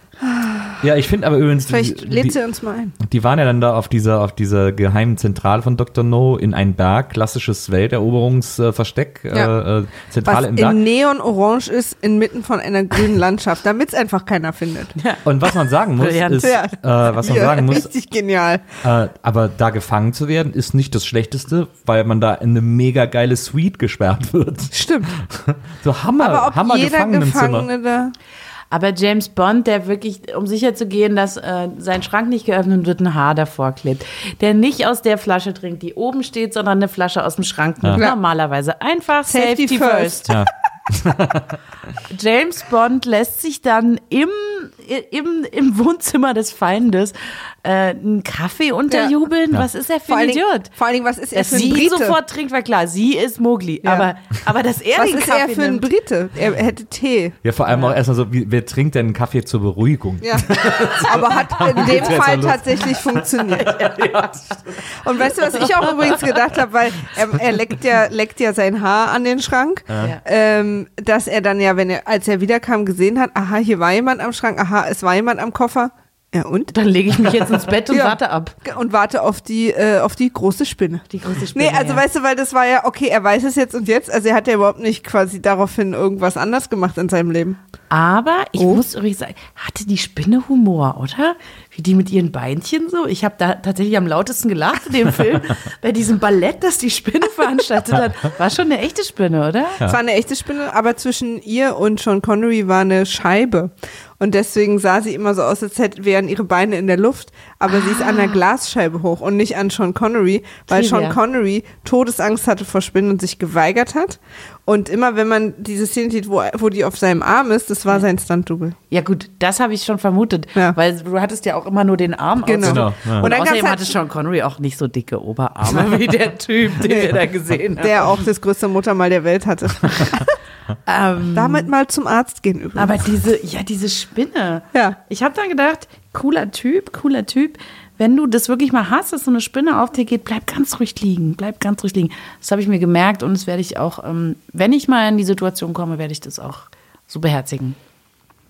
Ja, ich finde aber übrigens,
Vielleicht
die,
lädt sie uns mal ein.
die waren ja dann da auf dieser, auf dieser geheimen Zentrale von Dr. No in einen Berg, klassisches Welteroberungsversteck,
Ja.
äh, äh, Zentrale
Was
im Berg.
in Neon-Orange ist, inmitten von einer grünen Landschaft, damit es einfach keiner findet.
Und was man sagen muss, ist, äh, was man
Ja,
sagen muss,
Richtig genial.
Äh, aber da gefangen zu werden, ist nicht das Schlechteste, weil man da in eine mega geile Suite gesperrt wird.
Stimmt.
So Hammer,
Aber ob
Hammer
jeder
Gefangenenzimmer.
Gefangene da.
Aber James Bond, der wirklich, um sicher zu gehen, dass äh, sein Schrank nicht geöffnet wird, ein Haar davor klebt. Der nicht aus der Flasche trinkt, die oben steht, sondern eine Flasche aus dem Schrank nimmt. Normalerweise einfach Safety,
Safety
first.
first.
Ja. *laughs*
James Bond lässt sich dann im, im, im Wohnzimmer des Feindes äh, einen Kaffee unterjubeln. Was ist er für
Vor
ein
allen,
Idiot?
vor allen Dingen, was ist er
Dass
für ein
sie
Brite?
sofort trinkt, war klar. Sie ist Mowgli.
Ja.
Aber, aber dass er
was
den
ist
Kaffee
er für ein. Brite? Er hätte Tee.
ja, vor allem auch erstmal so, wie, wer trinkt denn einen Kaffee zur Beruhigung?
Ja. Aber hat *laughs* in dem Fall tatsächlich funktioniert. *laughs* Und weißt du, was ich auch übrigens gedacht habe, weil er, er leckt, ja, leckt ja sein Haar an den Schrank, ähm, dass er dann ja, wenn er, als er wiederkam, gesehen hat, aha, hier war jemand am Schrank, aha, es war jemand am Koffer. Ja, und?
Dann lege ich mich jetzt ins Bett und *laughs*
Ja.
warte ab.
Und warte auf die, äh, auf die große Spinne.
Die große Spinne.
Nee, also
ja.
weißt du, weil das war ja, okay, er weiß es jetzt und jetzt, also er hat ja überhaupt nicht quasi daraufhin irgendwas anders gemacht in seinem Leben.
Aber ich
Oh.
muss übrigens sagen, hatte die Spinne Humor, oder? Wie die mit ihren Beinchen so. Ich habe da tatsächlich am lautesten gelacht in dem *laughs* Film. Bei diesem Ballett, das die Spinne veranstaltet hat. War schon eine echte Spinne, oder?
Es war eine echte Spinne, aber zwischen ihr und Sean Connery war eine Scheibe. Und deswegen sah sie immer so aus, als hätte, wären ihre Beine in der Luft. Aber sie ist an der Glasscheibe hoch und nicht an Sean Connery, weil. Sean Connery Todesangst hatte vor Spinnen und sich geweigert hat. Und immer, wenn man diese Szene sieht, wo, wo die auf seinem Arm ist, das war sein Stunt-Double.
Ja gut, das habe ich schon vermutet.
Ja.
Weil du hattest ja auch immer nur den Arm
Genau.
Genau, ja.
Und,
Und dann
außerdem
gab's
hatte
halt-
Sean Connery auch nicht so dicke Oberarme *laughs* wie der Typ, den wir da gesehen haben.
Der auch das größte Muttermal der Welt hatte. *laughs*
Ähm,
Damit mal zum Arzt gehen übrigens.
aber diese, ja, diese Spinne.
Ja.
Ich habe dann gedacht, cooler Typ, cooler Typ. Wenn du das wirklich mal hast, dass so eine Spinne auf dir geht, bleib ganz ruhig liegen, bleib ganz ruhig liegen. Das habe ich mir gemerkt und das werde ich auch, ähm, wenn ich mal in die Situation komme, werde ich das auch so beherzigen.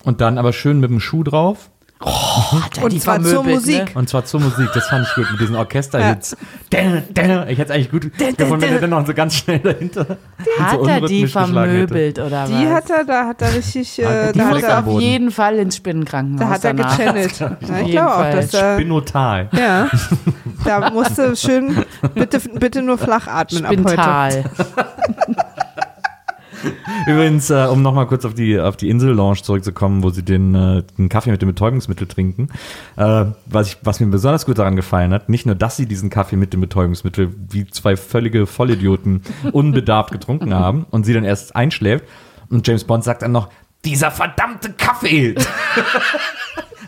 Und dann aber schön mit dem Schuh drauf.
Hat er
Und
die
zwar zur
vermöbelt,
Musik.
Ne?
Und zwar zur Musik, das fand ich gut, mit diesen Orchesterhits. Dä. Ich hätte es eigentlich gut gefunden, wenn er dann noch so ganz schnell dahinter *laughs* so
Hat er die vermöbelt oder
die
was?
hat er, da hat er richtig,
Ah,
äh,
die
da,
Die
hat
muss
er,
auf jeden Fall ins Spinnenkrankenhaus
da hat er
danach.
gechannelt. *laughs* Ja, ich glaube auch, dass er,
Spinotal.
ja, *laughs* da musste schön, bitte, bitte nur flach atmen ab heute.
Übrigens, äh, um nochmal kurz auf die, auf die Insel-Lounge zurückzukommen, wo sie den, äh, den Kaffee mit dem Betäubungsmittel trinken. Äh, was, ich, was mir besonders gut daran gefallen hat, nicht nur, dass sie diesen Kaffee mit dem Betäubungsmittel wie zwei völlige Vollidioten *laughs* unbedarft getrunken haben und sie dann erst einschläft. Und James Bond sagt dann noch, dieser verdammte Kaffee! *laughs*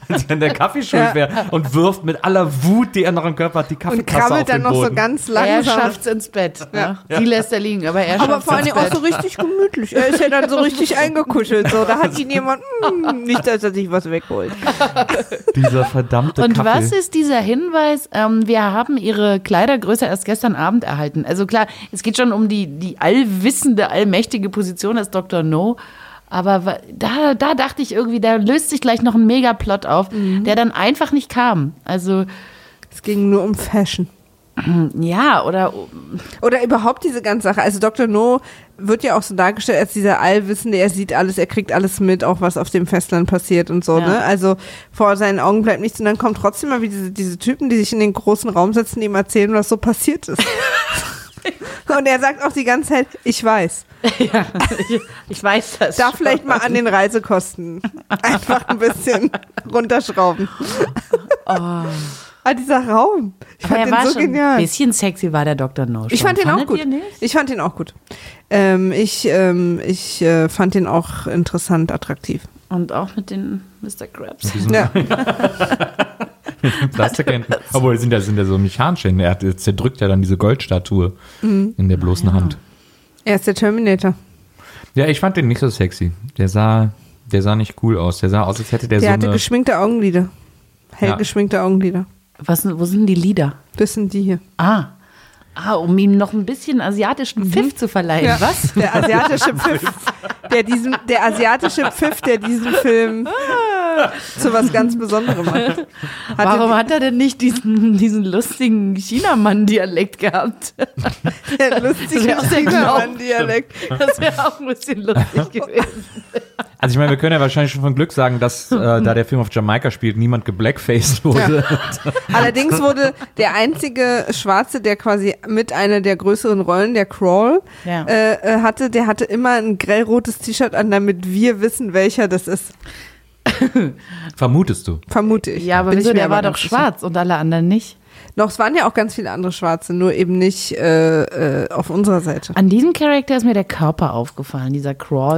Als *laughs* wenn der Kaffee schuld wäre und wirft mit aller Wut, die er noch im Körper hat, die
Und
Kaffeetasse auf
krabbelt dann
den
noch
Boden.
so ganz
Er
langsam.
schafft's ins Bett. Ne?
Ja.
Sie lässt er liegen, aber er
Aber
schafft's
vor allen
ins
Dingen auch so richtig gemütlich. Er ist ja dann so richtig *laughs* eingekuschelt. So. Da hat ihn jemand, mm, nicht, dass er sich was wegholt. *laughs*
Dieser verdammte
Und
Kaffee.
was ist dieser Hinweis? Ähm, wir haben ihre Kleidergröße erst gestern Abend erhalten. Also klar, es geht schon um die, die allwissende, allmächtige Position als Dr. No. Aber da, da dachte ich irgendwie, da löst sich gleich noch ein Megaplot auf,
Mhm.
der dann einfach nicht kam. Also,
Es ging nur um Fashion. *clears throat*
ja, oder
Oder überhaupt diese ganze Sache. Also Dr. No wird ja auch so dargestellt als dieser Allwissende, er sieht alles, er kriegt alles mit, auch was auf dem Festland passiert und so,
Ja.
ne? Also vor seinen Augen bleibt nichts und dann kommen trotzdem mal wieder diese, diese Typen, die sich in den großen Raum setzen, die ihm erzählen, was so passiert ist. *laughs* und er sagt auch die ganze Zeit, ich weiß. *laughs*
ja, ich, ich weiß das.
Da
schon.
vielleicht mal an den Reisekosten einfach ein bisschen runterschrauben. Ah, dieser Raum. Ich
Aber
fand
er
den
war
so
schon ein
genial.
bisschen sexy, war der Dr. No.
Ich
schon.
fand den auch gut. Ich fand den auch gut. Ähm, ich ähm, ich äh, fand den auch interessant, attraktiv.
Und auch mit den Mr. Krabs.
Ja. *laughs* *laughs*
Plastikhänden. Obwohl, sind ja, sind ja so mechanische Hände. Er hat, er zerdrückt ja dann diese Goldstatue
Mhm.
in der bloßen Hand.
Er ist der Terminator.
Ja, ich fand den nicht so sexy. Der sah, der sah nicht cool aus. Der sah aus, als hätte der,
Der
so
hatte
eine.
geschminkte Augenlider. Hell
Ja.
geschminkte Augenlider.
Was, wo sind die Lieder?
Das sind die hier.
Ah. Ah, um ihm noch ein bisschen asiatischen Pfiff zu verleihen.
Ja.
Was?
Der asiatische *laughs* Pfiff. Der, diesen, der asiatische Pfiff, der diesen Film zu was ganz Besonderem macht. Hatte
Warum hat er denn nicht diesen, diesen lustigen Chinamann-Dialekt gehabt?
der lustige Chinamann-Dialekt.
Das wäre auch ein bisschen lustig gewesen.
Also ich meine, wir können ja wahrscheinlich schon von Glück sagen, dass äh, da der Film auf Jamaika spielt, niemand geblackfaced wurde. *laughs*
Allerdings wurde der einzige Schwarze, der quasi mit einer der größeren Rollen, der Crawl,
Ja.
äh, äh, hatte, der hatte immer ein grellrotes T-Shirt an, damit wir wissen, welcher das ist.
Vermutest du?
Vermute ich.
Ja, aber wieso, der war doch schwarz und alle anderen nicht.
Doch, es waren ja auch ganz viele andere Schwarze, nur eben nicht äh, äh, auf unserer Seite.
An diesem Charakter ist mir der Körper aufgefallen, dieser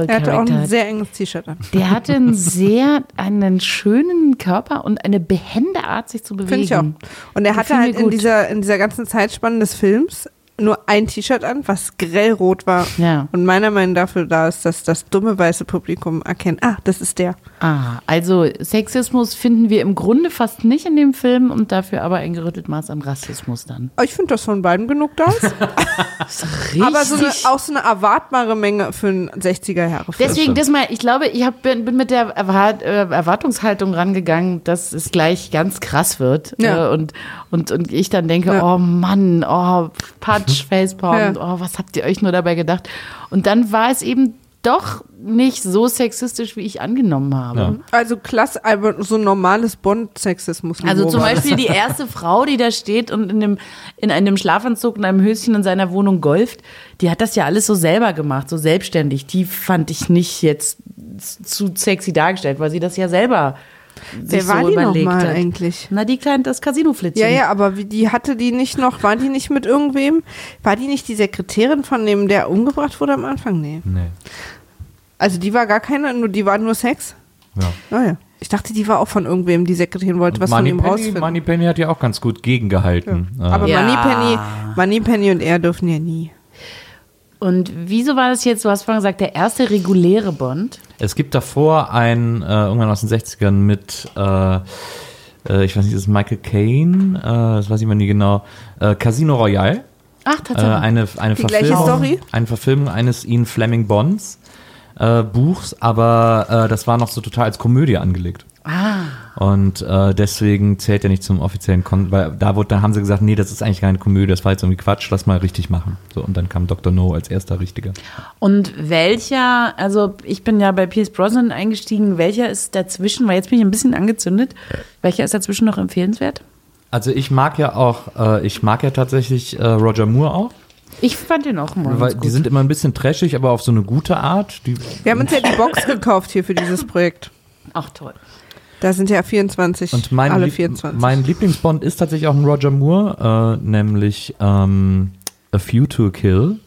Er hatte auch ein sehr enges T-Shirt an.
Der hatte einen sehr, einen schönen Körper und eine behende Art, sich zu bewegen.
Finde ich auch. Und er hatte halt in dieser, in dieser ganzen Zeitspanne des Films nur ein T-Shirt an, was grellrot war.
Ja.
Und meiner Meinung dafür da ist, dass das dumme weiße Publikum erkennt, ah, das ist der.
Ah, also Sexismus finden wir im Grunde fast nicht in dem Film und dafür aber ein gerüttelt Maß an Rassismus dann.
Aber ich finde, dass von beiden genug da ist.
Richtig. *laughs* *laughs*
Aber so eine, auch so eine erwartbare Menge für einen 60er-Jahre-Film.
Deswegen, das mal, ich glaube, ich hab, bin, bin mit der Erwart äh, Erwartungshaltung rangegangen, dass es gleich ganz krass wird.
Ja.
Äh, und, und, und ich dann denke,
Ja.
oh Mann, oh, Patsch, Facepalm,
Ja.
oh, was habt ihr euch nur dabei gedacht? Und dann war es eben doch nicht so sexistisch, wie ich angenommen habe.
Ja.
Also klasse, aber so normales Bond-Sexismus.
Also zum Beispiel die erste Frau, die da steht und in, dem, in einem Schlafanzug und einem Höschen in seiner Wohnung golft, die hat das ja alles so selber gemacht, so selbstständig. Die fand ich nicht jetzt zu sexy dargestellt, weil sie das ja selber sich
Wer war
so
die nochmal eigentlich?
Na, die kleine, das Casino-Flitzchen.
Ja, ja, aber wie, die hatte die nicht noch, war die nicht mit irgendwem? War die nicht die Sekretärin von dem, der umgebracht wurde am Anfang? Nee.
Nee.
Also die war gar keine, nur die war nur Sex?
Ja.
Naja. Ich dachte, die war auch von irgendwem, die Sekretärin wollte was von ihm
Moneypenny,
rausfinden.
Moneypenny hat ja auch ganz gut gegengehalten. Äh,
aber
Ja.
Moneypenny, Moneypenny und er dürfen ja nie.
Und wieso war das jetzt, du hast vorhin gesagt, der erste reguläre Bond?
Es gibt davor einen, äh, irgendwann aus den 60ern mit, äh, äh, ich weiß nicht, ist es Michael Caine? Äh, das weiß ich mal nie genau. Äh, Casino Royale.
Ach,
Äh,
tatsächlich.
eine, eine
Die gleiche
Verfilmung,
Story?
Eine Verfilmung eines Ian Fleming Bonds äh, Buchs, aber äh, das war noch so total als Komödie angelegt.
ah.
Und äh, deswegen zählt er nicht zum offiziellen Kon weil da wurde, dann haben sie gesagt, nee, das ist eigentlich keine Komödie, das war jetzt irgendwie Quatsch, lass mal richtig machen. So, und dann kam Dr. No als erster Richtiger.
Und welcher, also ich bin ja bei Pierce Brosnan eingestiegen, welcher ist dazwischen, weil jetzt bin ich ein bisschen angezündet, welcher ist dazwischen noch empfehlenswert?
Also ich mag ja auch, äh, ich mag ja tatsächlich äh, Roger Moore auch,
Ich fand den auch mal
weil die
gut.
sind immer ein bisschen trashig, aber auf so eine gute Art. Die,
Wir haben uns ja die Box gekauft hier für dieses Projekt.
Ach toll.
Da sind ja 24,
und mein,
alle
Lieb-
24.
mein Lieblingsbond ist tatsächlich auch ein Roger Moore, äh, nämlich ähm, A Few to a Kill.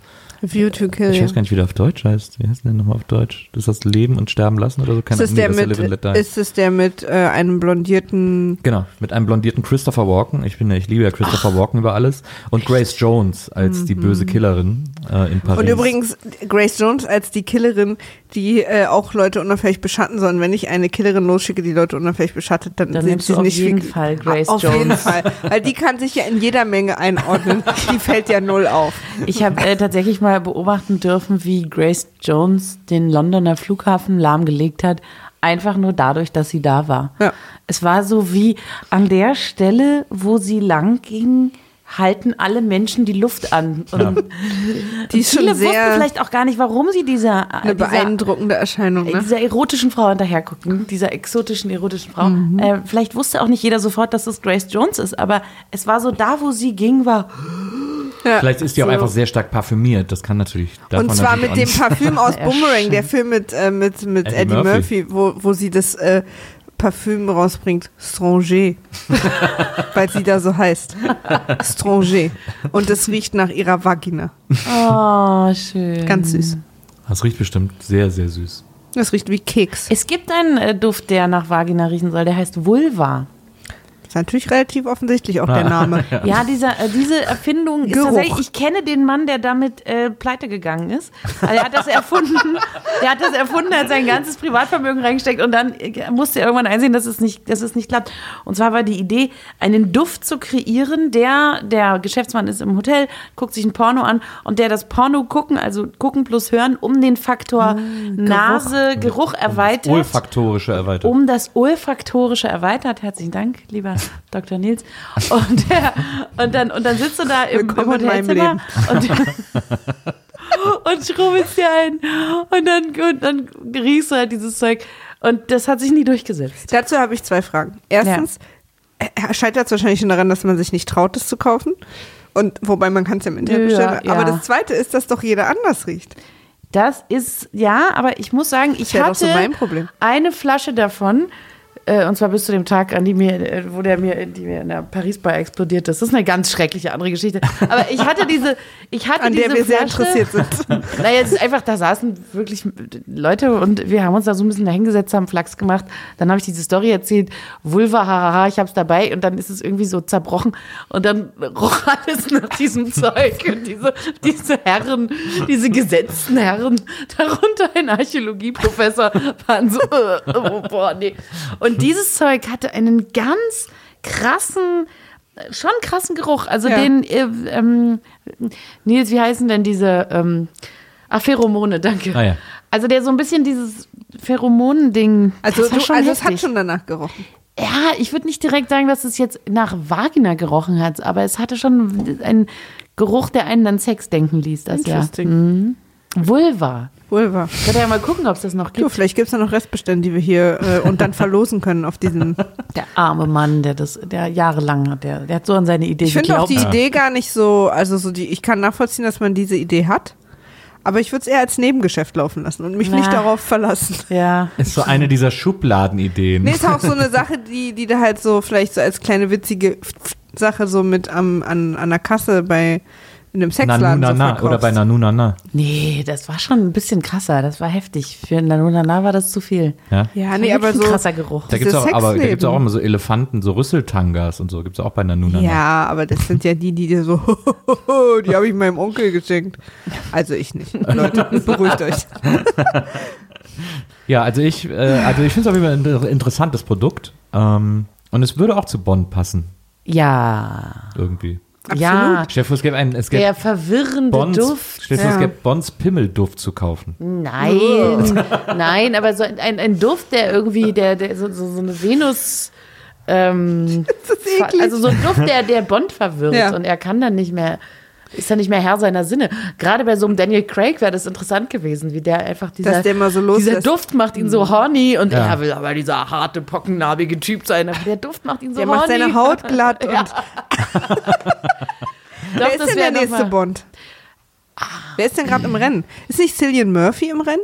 View to Kill.
Ich weiß gar nicht, wie der auf Deutsch heißt. Wie heißt der denn nochmal auf Deutsch? Das heißt Leben und Sterben lassen oder so? Keine
Ist es.
Nee,
der mit, ist es der mit äh, einem blondierten
Genau, mit einem blondierten Christopher Walken. Ich bin ja, ich liebe ja Christopher Walken über alles. Und Grace Jones als die böse Killerin äh, in Paris.
Mhm. Und übrigens Grace Jones als die Killerin, die äh, auch Leute unauffällig beschatten sollen. Wenn ich eine Killerin losschicke, die Leute unauffällig beschattet, dann,
Dann
sind sie
auf
nicht
jeden
wie-
Fall Grace
auf
Jones.
jeden Fall, weil die kann sich ja in jeder Menge einordnen. *laughs* die fällt ja null auf.
Ich habe äh, tatsächlich mal beobachten dürfen, wie Grace Jones den Londoner Flughafen lahmgelegt hat, einfach nur dadurch, dass sie da war.
Ja.
Es war so wie an der Stelle, wo sie lang ging, halten alle Menschen die Luft an. Und *laughs*
Die ist
viele
schon
wussten vielleicht auch gar nicht, warum sie dieser,
eine
dieser
beeindruckende Erscheinung. Ne?
dieser erotischen Frau hinterher gucken, dieser exotischen erotischen Frau.
Mhm.
Äh, vielleicht wusste auch nicht jeder sofort, dass es Grace Jones ist, aber es war so da, wo sie ging, war *gasps*
Vielleicht ist die auch
So.
einfach sehr stark parfümiert. Das kann natürlich.
Und zwar
natürlich
mit dem Parfüm *laughs* aus *laughs*
Ja,
Boomerang, der Film mit, äh, mit, mit
Eddie
Eddie, Murphy,
Murphy.
wo, wo sie das äh, Parfüm rausbringt. Stranger. *laughs* Weil sie da so heißt. Stranger. Und es riecht nach ihrer Vagina.
oh, schön.
Ganz süß.
Das riecht bestimmt sehr, sehr süß.
Das riecht wie Keks.
Es gibt einen äh, Duft, der nach Vagina riechen soll, der heißt Vulva.
Ist natürlich relativ offensichtlich auch der Name. *laughs*
Ja, dieser, äh, diese Erfindung ist
Geruch.
tatsächlich, ich kenne den Mann, der damit äh, pleite gegangen ist. Also er hat das erfunden, der *laughs* hat das erfunden, hat sein ganzes Privatvermögen reingesteckt und dann äh, musste er irgendwann einsehen, dass es nicht, dass es nicht klappt. Und zwar war die Idee, einen Duft zu kreieren, der, der Geschäftsmann ist im Hotel, guckt sich ein Porno an und der das Porno gucken, also gucken plus hören, um den Faktor Nase, Geruch erweitert
Olfaktorische Erweiterung.
um das Olfaktorische erweitert. Herzlichen Dank, lieber Dr. Nils. Und, der, und, dann, und dann sitzt du da im, im Hotelzimmer und, und schrubbelst dir ein. Und dann, und dann riechst du halt dieses Zeug. Und das hat sich nie durchgesetzt.
Dazu habe ich zwei Fragen. Erstens, äh, scheitert es wahrscheinlich schon daran, dass man sich nicht traut, das zu kaufen. Und wobei man kann es ja im Internet
Ja,
bestellen.
ja.
Aber das zweite ist, dass doch jeder anders riecht.
Das ist, ja, aber ich muss sagen, ich
ja
hatte
so
eine Flasche davon. Äh, Und zwar bis zu dem Tag, an die mir, äh, wo der mir, die mir in der Paris-Bar explodiert ist. Das ist eine ganz schreckliche andere Geschichte. Aber ich hatte diese, ich hatte
An
diese
der wir sehr
Flasche,
interessiert sind.
naja, es ist einfach, da saßen wirklich Leute und wir haben uns da so ein bisschen dahingesetzt, haben Flachs gemacht. Dann habe ich diese Story erzählt, Vulva, hahaha, ich hab's dabei und dann ist es irgendwie so zerbrochen und dann roch alles nach diesem *laughs* Zeug und diese, diese Herren, diese gesetzten Herren, darunter ein Archäologieprofessor, waren so, *laughs* oh, boah, nee. Und dieses Zeug hatte einen ganz krassen, schon krassen Geruch. Also
Ja.
den, äh, ähm, Nils, wie heißen denn diese, ähm, ach, Pheromone, danke.
Ah, ja.
Also der so ein bisschen dieses Pheromonen-Ding.
Also, du,
schon
also es hat schon danach gerochen.
Ja, ich würde nicht direkt sagen, dass es jetzt nach Vagina gerochen hat, aber es hatte schon einen Geruch, der einen an Sex denken ließ, das ja. Mhm. Vulva.
Vulva.
Könnt ihr ja mal gucken, ob es das noch
Du,
gibt.
vielleicht gibt es da noch Restbestände, die wir hier äh, und dann verlosen können auf diesen. *laughs*
Der arme Mann, der das, der jahrelang hat, der, der hat so an seine Idee
Ich finde auch die Idee gar nicht so, also so die, ich kann nachvollziehen, dass man diese Idee hat, aber ich würde es eher als Nebengeschäft laufen lassen und mich
Na.
nicht darauf verlassen. *laughs*
ja.
Ist so eine dieser Schubladenideen.
Nee, ist auch so eine *laughs* Sache, die, die da halt so vielleicht so als kleine witzige Sache so mit am, an, an der Kasse bei in einem Sexladen so
Nanunana
verkaufst.
oder bei Nanunana.
Nee, das war schon ein bisschen krasser. Das war heftig. Für Nanunana war das zu viel.
Ja.
Ja, nee, aber so.
ein krasser Geruch.
Da
Dieses
gibt's auch, aber da
Sexleben.
gibt's auch immer so Elefanten, so Rüsseltangas und so. Gibt's auch bei Nanunana.
Ja, aber das sind ja die, die dir so, *laughs* die habe ich meinem Onkel geschenkt. Also ich nicht. Leute, *laughs* beruhigt euch.
Ja, also ich, äh, also ich finde es auf jeden Fall ein interessantes Produkt. Ähm, und es würde auch zu Bonn passen,
Ja.
irgendwie.
Ja.
Stell dir vor, es gäbe einen, es gäbe
Der verwirrende
Bons,
Duft.
stell dir vor, es
Ja.
gäbe Bons Pimmelduft zu kaufen.
Nein, *laughs* nein, aber so ein, ein, Duft, der irgendwie, der, der so, so, so eine Venus. Ähm, *laughs*
Das ist eklig.
also so ein Duft, der, der Bond verwirrt
Ja.
und er kann dann nicht mehr, ist dann nicht mehr Herr seiner Sinne. Gerade bei so einem Daniel Craig wäre das interessant gewesen, wie der einfach dieser,
Dass der immer so
dieser. Duft macht ihn so horny und
Ja.
er will aber dieser harte, pockennarbige Typ sein. Aber der Duft macht ihn so
Der
horny.
macht seine Haut glatt *laughs* und
Ja. *laughs* Doch,
wer ist
das
denn der nächste Bond? Wer ist denn gerade im Rennen? Ist nicht Cillian Murphy im Rennen?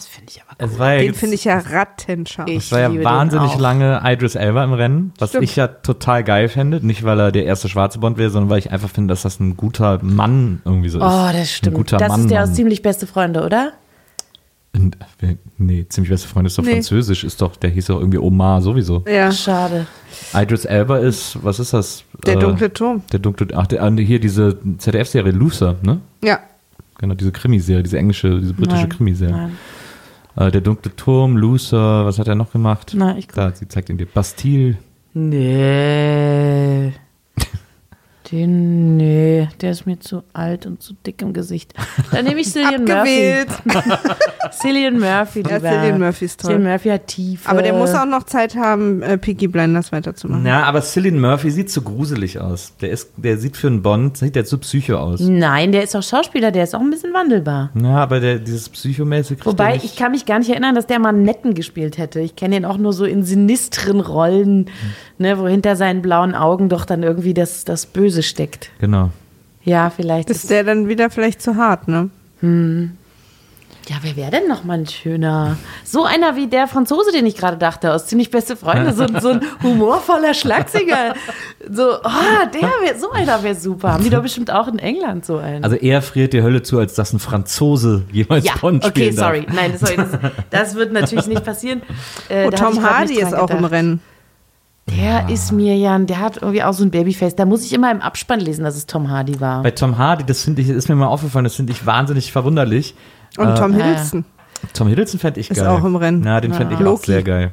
Oh, das finde ich aber
Es war ja,
Den finde ich ja rattenscharf.
Ich
es war ja wahnsinnig lange Idris Elba im Rennen, was
Stimmt.
ich ja total geil fände. Nicht, weil er der erste schwarze Bond wäre, sondern weil ich einfach finde, dass das ein guter Mann irgendwie so ist.
Oh, das
Ein
stimmt.
guter
das
Mann,
ist der aus ziemlich beste Freunde, oder?
Nee, ziemlich beste Freund ist doch
Nee.
französisch, ist doch, der hieß doch irgendwie Omar sowieso.
Ja,
Schade.
Idris Elba ist, was ist das?
der
Äh,
dunkle Turm.
Der dunkle, ach, der, hier diese ZDF-Serie Luther, ne?
Ja.
Genau, diese Krimiserie, diese englische, diese britische
Nein,
Krimiserie.
Nein.
Äh, der dunkle Turm, Luther, was hat er noch gemacht?
Na, ich guck.
Da, sie zeigt ihm die Bastille.
Nee. Den, nee, der ist mir zu alt und zu dick im Gesicht. Dann nehme ich *laughs* Cillian Murphy. *laughs* Cillian Murphy,
Ja,
lieber.
Cillian Murphy ist toll.
Cillian Murphy hat Tiefe.
Aber der muss auch noch Zeit haben, äh, Peaky Blinders weiterzumachen.
Na, aber Cillian Murphy sieht so gruselig aus. Der ist, der sieht für einen Bond, sieht der zu Psycho aus.
Nein, der ist auch Schauspieler, der ist auch ein bisschen wandelbar.
Ja, aber der, dieses Psychomäßig. kriegt
Wobei, ich kann mich gar nicht erinnern, dass der mal Netten gespielt hätte. Ich kenne ihn auch nur so in sinistren Rollen, ne, wo hinter seinen blauen Augen doch dann irgendwie das, das Böse steckt.
Genau.
Ja, vielleicht.
Ist der dann wieder vielleicht zu hart, ne?
Ja, wer wäre denn noch mal ein schöner? So einer wie der Franzose, den ich gerade dachte, aus ziemlich beste Freunde, so, so ein *laughs* humorvoller Schlagsinger. So, oh, der wär, so einer wäre super. Haben die doch bestimmt auch in England so einen.
Also eher friert die Hölle zu, als dass ein Franzose jemals
ja,
Bond
okay,
spielen darf.
sorry. Nein, sorry, das, das wird natürlich nicht passieren. Äh,
Oh, Tom Hardy ist auch im. Rennen.
Der ist mir ja, der hat irgendwie auch so ein Babyface. Da muss ich immer im Abspann lesen, dass es Tom Hardy war.
Bei Tom Hardy, das finde ich, ist mir mal aufgefallen, das finde ich wahnsinnig verwunderlich.
Und Tom
ja.
Hiddleston.
Tom Hiddleston fände ich
Ist
geil.
auch im Rennen.
Na, den fände ich auch
Loki.
sehr geil.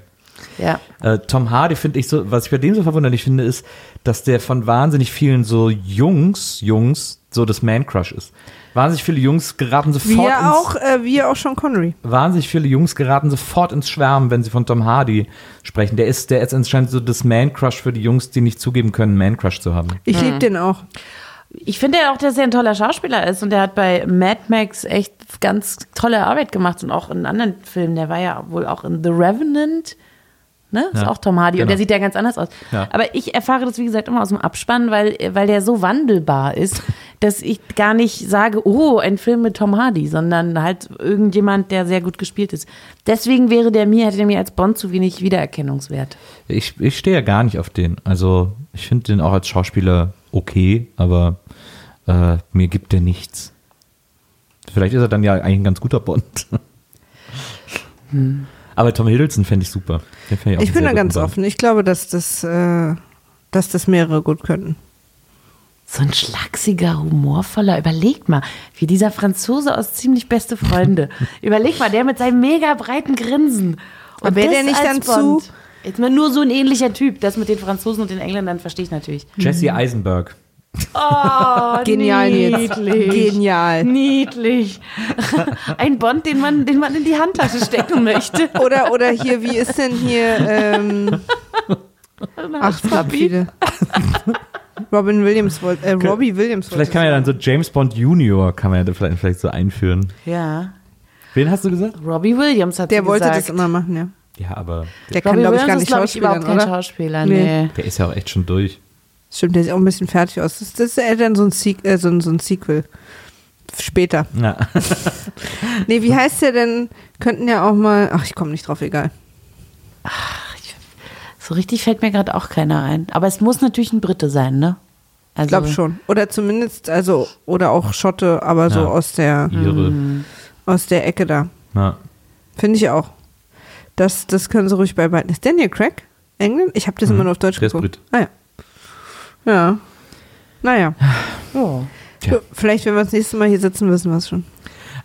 Ja.
Äh, Tom Hardy finde ich so, was ich bei dem so verwunderlich finde, ist, dass der von wahnsinnig vielen so Jungs, Jungs, so das Man-Crush ist. Wahnsinnig viele Jungs geraten sofort
Wir
ins,
auch, äh, wir auch Sean Connery.
wahnsinnig viele Jungs geraten sofort ins Schwärmen, wenn sie von Tom Hardy sprechen. Der ist, der ist anscheinend so das Man-Crush für die Jungs, die nicht zugeben können, Man-Crush zu haben.
Ich liebe den auch.
Ich finde ja auch, dass er ein toller Schauspieler ist und der hat bei Mad Max echt ganz tolle Arbeit gemacht und auch in anderen Filmen. Der war ja wohl auch in The Revenant. Ne? Ist
Ja,
auch Tom Hardy. Und
genau.
der sieht ja ganz anders aus.
Ja.
Aber ich erfahre das, wie gesagt, immer aus dem Abspann, weil, weil der so wandelbar ist, dass ich gar nicht sage, oh, ein Film mit Tom Hardy, sondern halt irgendjemand, der sehr gut gespielt ist. Deswegen wäre der mir, hätte der mir als Bond zu wenig Wiedererkennungswert.
Ich, ich stehe ja gar nicht auf den. Also ich finde den auch als Schauspieler okay, aber äh, mir gibt der nichts. Vielleicht ist er dann ja eigentlich ein ganz guter Bond. Aber Tom Hiddleston fände ich super.
Ich
einen
bin da ganz
Bond.
offen. Ich glaube, dass das, äh, dass das mehrere gut könnten.
So ein schlachsiger, humorvoller. Überleg mal, wie dieser Franzose aus ziemlich beste Freunde. *laughs* Überleg mal, der mit seinem mega breiten Grinsen.
Aber wäre der nicht dann zu-
Jetzt mal nur so ein ähnlicher Typ. Das mit den Franzosen und den Engländern verstehe ich natürlich.
Jesse Eisenberg.
Oh,
Genial, Nils.
niedlich.
Genial.
Niedlich. *laughs* Ein Bond, den man, den man in die Handtasche stecken möchte. *laughs*
Oder, oder hier, wie ist denn hier, ähm, *laughs* ach,
Papi.
viele. Robin Williams wollte, äh, Robbie Williams wollte
Vielleicht kann man ja dann so James Bond Junior kann man ja vielleicht, vielleicht so einführen.
Ja.
Wen hast du gesagt?
Robbie Williams hat
Der wollte
gesagt.
das immer machen, ja.
Ja, aber
Der kann,
Robbie
glaube ich, gar
ist,
nicht Schauspieler,
überhaupt kein
oder?
Schauspieler.
Nee.
Nee.
der ist ja auch echt schon durch.
Stimmt, der sieht auch ein bisschen fertig aus. Das, das ist eher dann so ein, Sequ äh, so, ein, so ein Sequel. Später.
Ja. *laughs*
Nee, wie heißt der denn? Könnten ja auch mal. Ach, ich komme nicht drauf, egal.
So richtig fällt mir gerade auch keiner ein. Aber es muss natürlich ein Brite sein, ne? Also,
Ich glaube schon. Oder zumindest, also, oder auch Schotte, aber so
Ja.
aus der
Ihre.
aus der Ecke da.
Ja.
Finde ich auch. Das, das können sie ruhig beibehalten. Ist Daniel Craig? England? Ich habe das immer nur auf Deutsch
Der ist
geguckt. Ah ja. Ja. Naja.
Ja.
Tja.
So, Vielleicht, wenn wir das nächste Mal hier sitzen, wissen wir es schon.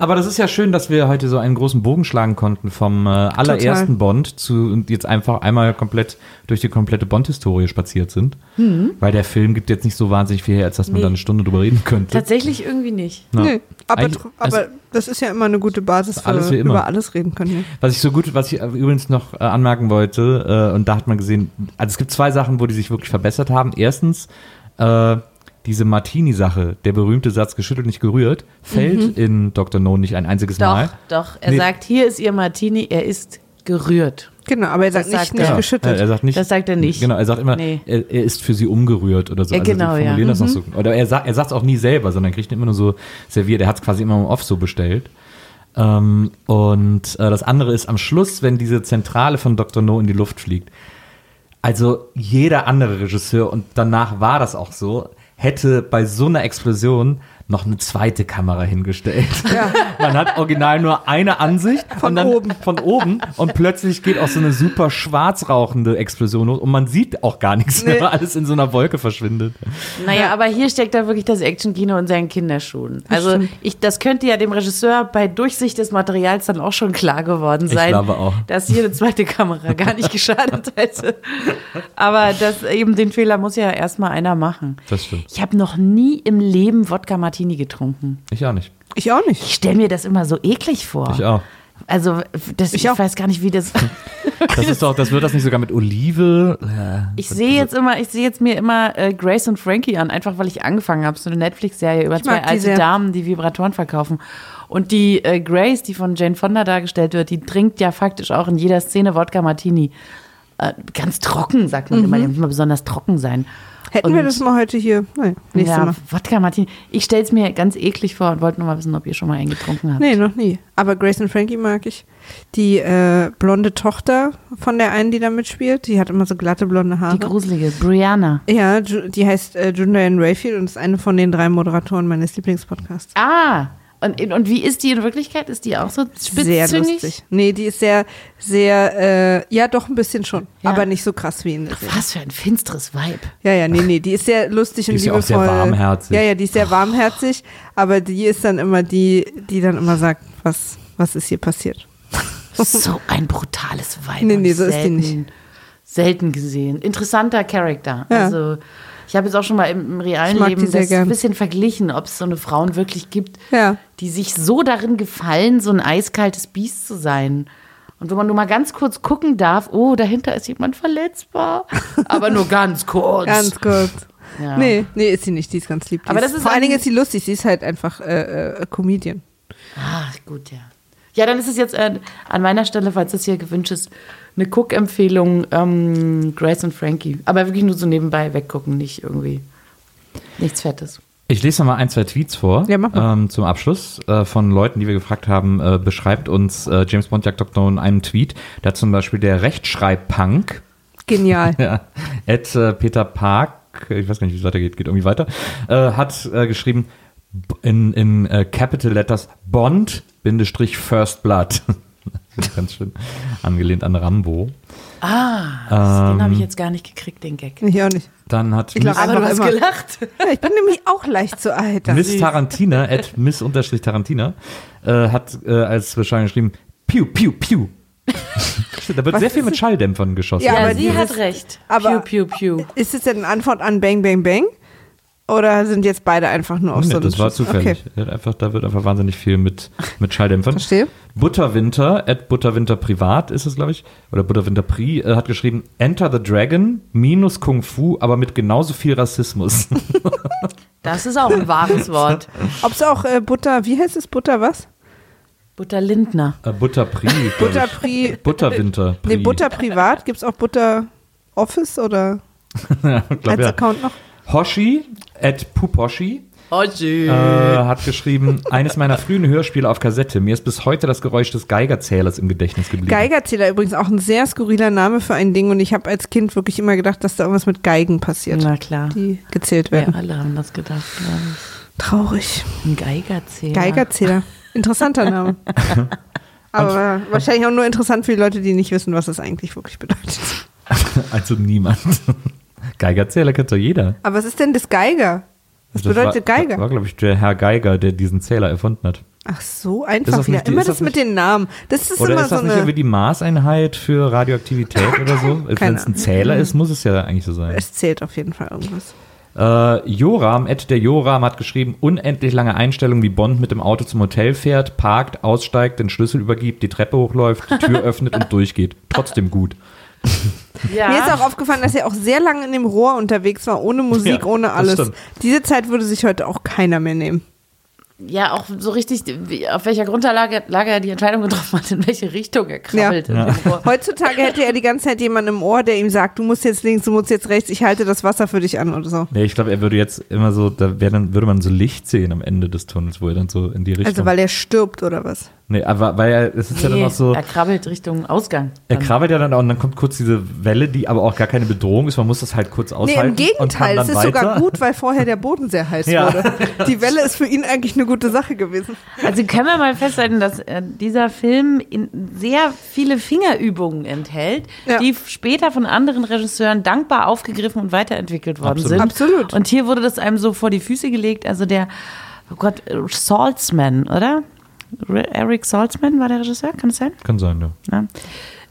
Aber das ist ja schön, dass wir heute so einen großen Bogen schlagen konnten vom äh, allerersten Bond zu und jetzt einfach einmal komplett durch die komplette Bond-Historie spaziert sind. Weil der Film gibt jetzt nicht so wahnsinnig viel her, als dass man
Nee.
da eine Stunde drüber reden könnte.
Tatsächlich irgendwie nicht.
Ja.
Nee, aber, aber
also-
das ist ja immer eine gute Basis für
Alles wie immer.
über alles reden können.
Was ich so gut, was ich äh, übrigens noch äh, anmerken wollte, äh, und da hat man gesehen, also es gibt zwei Sachen, wo die sich wirklich verbessert haben. Erstens, äh, diese Martini-Sache, der berühmte Satz geschüttelt, nicht gerührt, fällt in Dr. No nicht ein einziges
Doch,
Mal.
doch. Er
Nee.
sagt, hier ist ihr Martini, er ist gerührt.
Genau, aber er sagt
Das
nicht,
sagt
nicht geschüttelt.
Er sagt nicht.
Das sagt er nicht.
Genau, er sagt immer,
Nee.
er, er ist für sie umgerührt oder so.
Ja,
also
genau, ja.
formulieren das noch so. Oder er sagt er es auch nie selber, sondern kriegt ihn immer nur so serviert. Er hat es quasi immer im Off so bestellt. Ähm, und äh, das andere ist am Schluss, wenn diese Zentrale von Dr. No in die Luft fliegt. Also jeder andere Regisseur, und danach war das auch so, hätte bei so einer Explosion noch eine zweite Kamera hingestellt. *laughs* Man hat original nur eine Ansicht
Von
und dann
oben.
von oben und plötzlich geht auch so eine super schwarz rauchende Explosion los und man sieht auch gar nichts mehr,
Nee.
weil alles in so einer Wolke verschwindet.
Naja, aber hier steckt da wirklich das Action-Kino in seinen Kinderschuhen. Also ich, das könnte ja dem Regisseur bei Durchsicht des Materials dann auch schon klar geworden sein, dass hier eine zweite Kamera *laughs* gar nicht geschadet hätte. Aber das eben den Fehler muss ja erstmal einer machen.
Das stimmt.
Ich habe noch nie im Leben Wodka Martini getrunken.
Ich auch nicht.
Ich auch nicht.
Ich stelle mir das immer so eklig vor.
Ich auch.
Also das, ich,
Ich
weiß gar nicht, wie das. *laughs*
Das ist doch, das wird das nicht sogar mit Olive? Äh,
Ich sehe jetzt immer, ich sehe jetzt mir immer äh, Grace und Frankie an, einfach weil ich angefangen habe, so eine Netflix-Serie über
Ich
zwei alte
sehr.
Damen, die Vibratoren verkaufen. Und die äh, Grace, die von Jane Fonda dargestellt wird, die trinkt ja faktisch auch in jeder Szene Wodka Martini. Äh, ganz trocken, sagt man immer, die muss immer besonders trocken sein.
Hätten wir
Und-
das mal heute hier. Nein, nächstes
ja,
Mal.
Wodka Martini. Ich stelle es mir ganz eklig vor und wollte nur mal wissen, ob ihr schon mal einen getrunken habt.
Nee, noch nie. Aber Grace und Frankie mag ich. Die äh, blonde Tochter von der einen, die da mitspielt, die hat immer so glatte blonde Haare.
Die gruselige, Brianna.
ja, die heißt äh, Julian Rayfield und ist eine von den drei Moderatoren meines Lieblingspodcasts.
Ah, und, und wie ist die in Wirklichkeit? Ist die auch so
Sehr
spitzzüngig?
lustig. Nee, die ist sehr, sehr, äh, ja, doch ein bisschen schon.
Ja.
Aber nicht so krass wie in der Serie.
Was für ein finsteres Vibe.
Ja, ja, nee, nee, die ist sehr lustig und
Die ist ja auch
liebevoll.
sehr warmherzig.
Ja, ja, die ist sehr warmherzig, aber die ist dann immer die, die dann immer sagt, was, was ist hier passiert.
So ein brutales Vibe.
Nee, nee, so ist die
selten,
nicht.
Selten gesehen. Interessanter Charakter.
Ja.
Also, ich habe jetzt auch schon mal im, im realen Leben das
gern.
ein bisschen verglichen, ob es so eine Frauen wirklich gibt,
Ja.
die sich so darin gefallen, so ein eiskaltes Biest zu sein. Und wo man nur mal ganz kurz gucken darf, oh, dahinter ist jemand verletzbar. *laughs* Aber nur ganz kurz.
Ganz kurz.
Ja.
Nee, nee, ist sie nicht, die ist ganz lieb. Die
Aber das ist
vor allen Dingen ist sie lustig, sie ist halt einfach äh, äh, Comedian.
Ah, gut, ja. Ja, dann ist es jetzt äh, an meiner Stelle, falls das hier gewünscht ist, eine Cook-Empfehlung, ähm, Grace und Frankie. Aber wirklich nur so nebenbei weggucken, nicht irgendwie nichts Fettes.
Ich lese noch mal ein, zwei Tweets vor
Ja,
ähm, zum Abschluss äh, von Leuten, die wir gefragt haben, äh, beschreibt uns äh, James Bond Jagd Dr. in einem Tweet. Da zum Beispiel der Rechtschreibpunk,
Genial. *laughs*
ja, Ed äh, Peter Park, ich weiß gar nicht, wie es weitergeht, geht irgendwie weiter, äh, hat äh, geschrieben in, in äh, Capital Letters Bond, Bindestrich First Blood. *laughs* Ganz schön angelehnt an Rambo.
Ah, den habe ich jetzt gar nicht gekriegt, den Gag.
Ich auch nicht.
Dann hat
Ich
Miss,
Aber du hast
immer.
gelacht.
Ich bin nämlich auch leicht zu alt.
Miss Tarantina, at Miss Unterstrich Tarantina, äh, hat äh, als Beschreibung geschrieben, Piu, Piu, Piu. *laughs* da wird
Was
sehr viel mit? Schalldämpfern geschossen.
Ja, aber
sie hat recht.
aber-
piu, piu, piu.
Ist es denn eine Antwort an Bang Bang Bang? Oder sind jetzt beide einfach nur auf
Nee,
so einen
das war zufällig.
Okay,
Einfach, da wird einfach wahnsinnig viel mit, mit Schalldämpfern.
verstehe.
Butterwinter, at Butterwinter Privat ist es, glaube ich, oder Butterwinter Pri, äh, hat geschrieben, Enter the Dragon minus Kung Fu, aber mit genauso viel Rassismus. *laughs*
Das ist auch ein wahres Wort.
Ob es auch äh, Butter, wie heißt es? Butter was?
Butter Lindner.
äh, Butter Pri.
Butter. Pri,
Butterwinter.
nee,
Pri.
Butter privat? Gibt es auch Butter Office oder *laughs*
ja, glaub,
als
ja.
Account noch?
Hoshi, at Puposhi,
Oh,
äh, hat geschrieben, eines meiner frühen Hörspiele auf Kassette. Mir ist bis heute das Geräusch des Geigerzählers im Gedächtnis geblieben.
Geigerzähler übrigens auch ein sehr skurriler Name für ein Ding und ich habe als Kind wirklich immer gedacht, dass da irgendwas mit Geigen passiert,
Na klar.
die gezählt
Wir
werden.
alle haben das gedacht, glaube
Traurig.
Ein Geigerzähler.
Geigerzähler. Interessanter Name. *laughs* Aber wahrscheinlich auch nur interessant für die Leute, die nicht wissen, was es eigentlich wirklich bedeutet. *laughs*
Also niemand. Geigerzähler kennt doch jeder.
Aber was ist denn das Geiger? Was
Das
bedeutet
war,
Geiger?
war, glaube ich, der Herr Geiger, der diesen Zähler erfunden hat.
Ach so, einfach
das
wieder.
die-
immer das,
das
mit den Namen. Das ist
Oder
immer
ist das
so
nicht
eine.
irgendwie die Maßeinheit für Radioaktivität oder so? Wenn *laughs*
Keine
es ein Zähler ist, muss es ja eigentlich so sein.
Es zählt auf jeden Fall irgendwas.
Äh, Joram, Ed der Joram hat geschrieben, unendlich lange Einstellungen, wie Bond mit dem Auto zum Hotel fährt, parkt, aussteigt, den Schlüssel übergibt, die Treppe hochläuft, die Tür *laughs* öffnet und durchgeht. Trotzdem gut. *laughs*
Ja.
Mir ist auch aufgefallen, dass er auch sehr lange in dem Rohr unterwegs war, ohne Musik,
Ja,
ohne alles. Diese Zeit würde sich heute auch keiner mehr nehmen.
ja, auch so richtig, wie, auf welcher Grundlage Lage er die Entscheidung getroffen hat, in welche Richtung er krabbelt.
Ja.
in dem Rohr. *laughs*
Heutzutage hätte er die ganze Zeit jemanden im Ohr, der ihm sagt, du musst jetzt links, du musst jetzt rechts, ich halte das Wasser für dich an oder so.
Nee, ich glaube, er würde jetzt immer so, da wär dann, würde man so Licht sehen am Ende des Tunnels, wo er dann so in die Richtung.
Also weil er stirbt oder was?
Nee, aber weil er, es ist ja dann
Nee,
noch so,
er krabbelt Richtung Ausgang.
er
Dann.
krabbelt ja dann auch und dann kommt kurz diese Welle, die aber auch gar keine Bedrohung ist, man muss das halt kurz
Nee,
aushalten.
im Gegenteil, es ist
dann
sogar
weiter.
gut, weil vorher der Boden sehr heiß
Ja.
wurde. Die Welle ist für ihn eigentlich eine gute Sache gewesen.
Also können wir mal festhalten, dass äh, dieser Film in sehr viele Fingerübungen enthält,
Ja.
die später von anderen Regisseuren dankbar aufgegriffen und weiterentwickelt worden
Absolut.
sind.
Absolut.
Und hier wurde das einem so vor die Füße gelegt. Also der, oh Gott, Saltzman, oder? Eric Saltzman war der Regisseur, kann das sein?
Kann sein, ja.
Ja.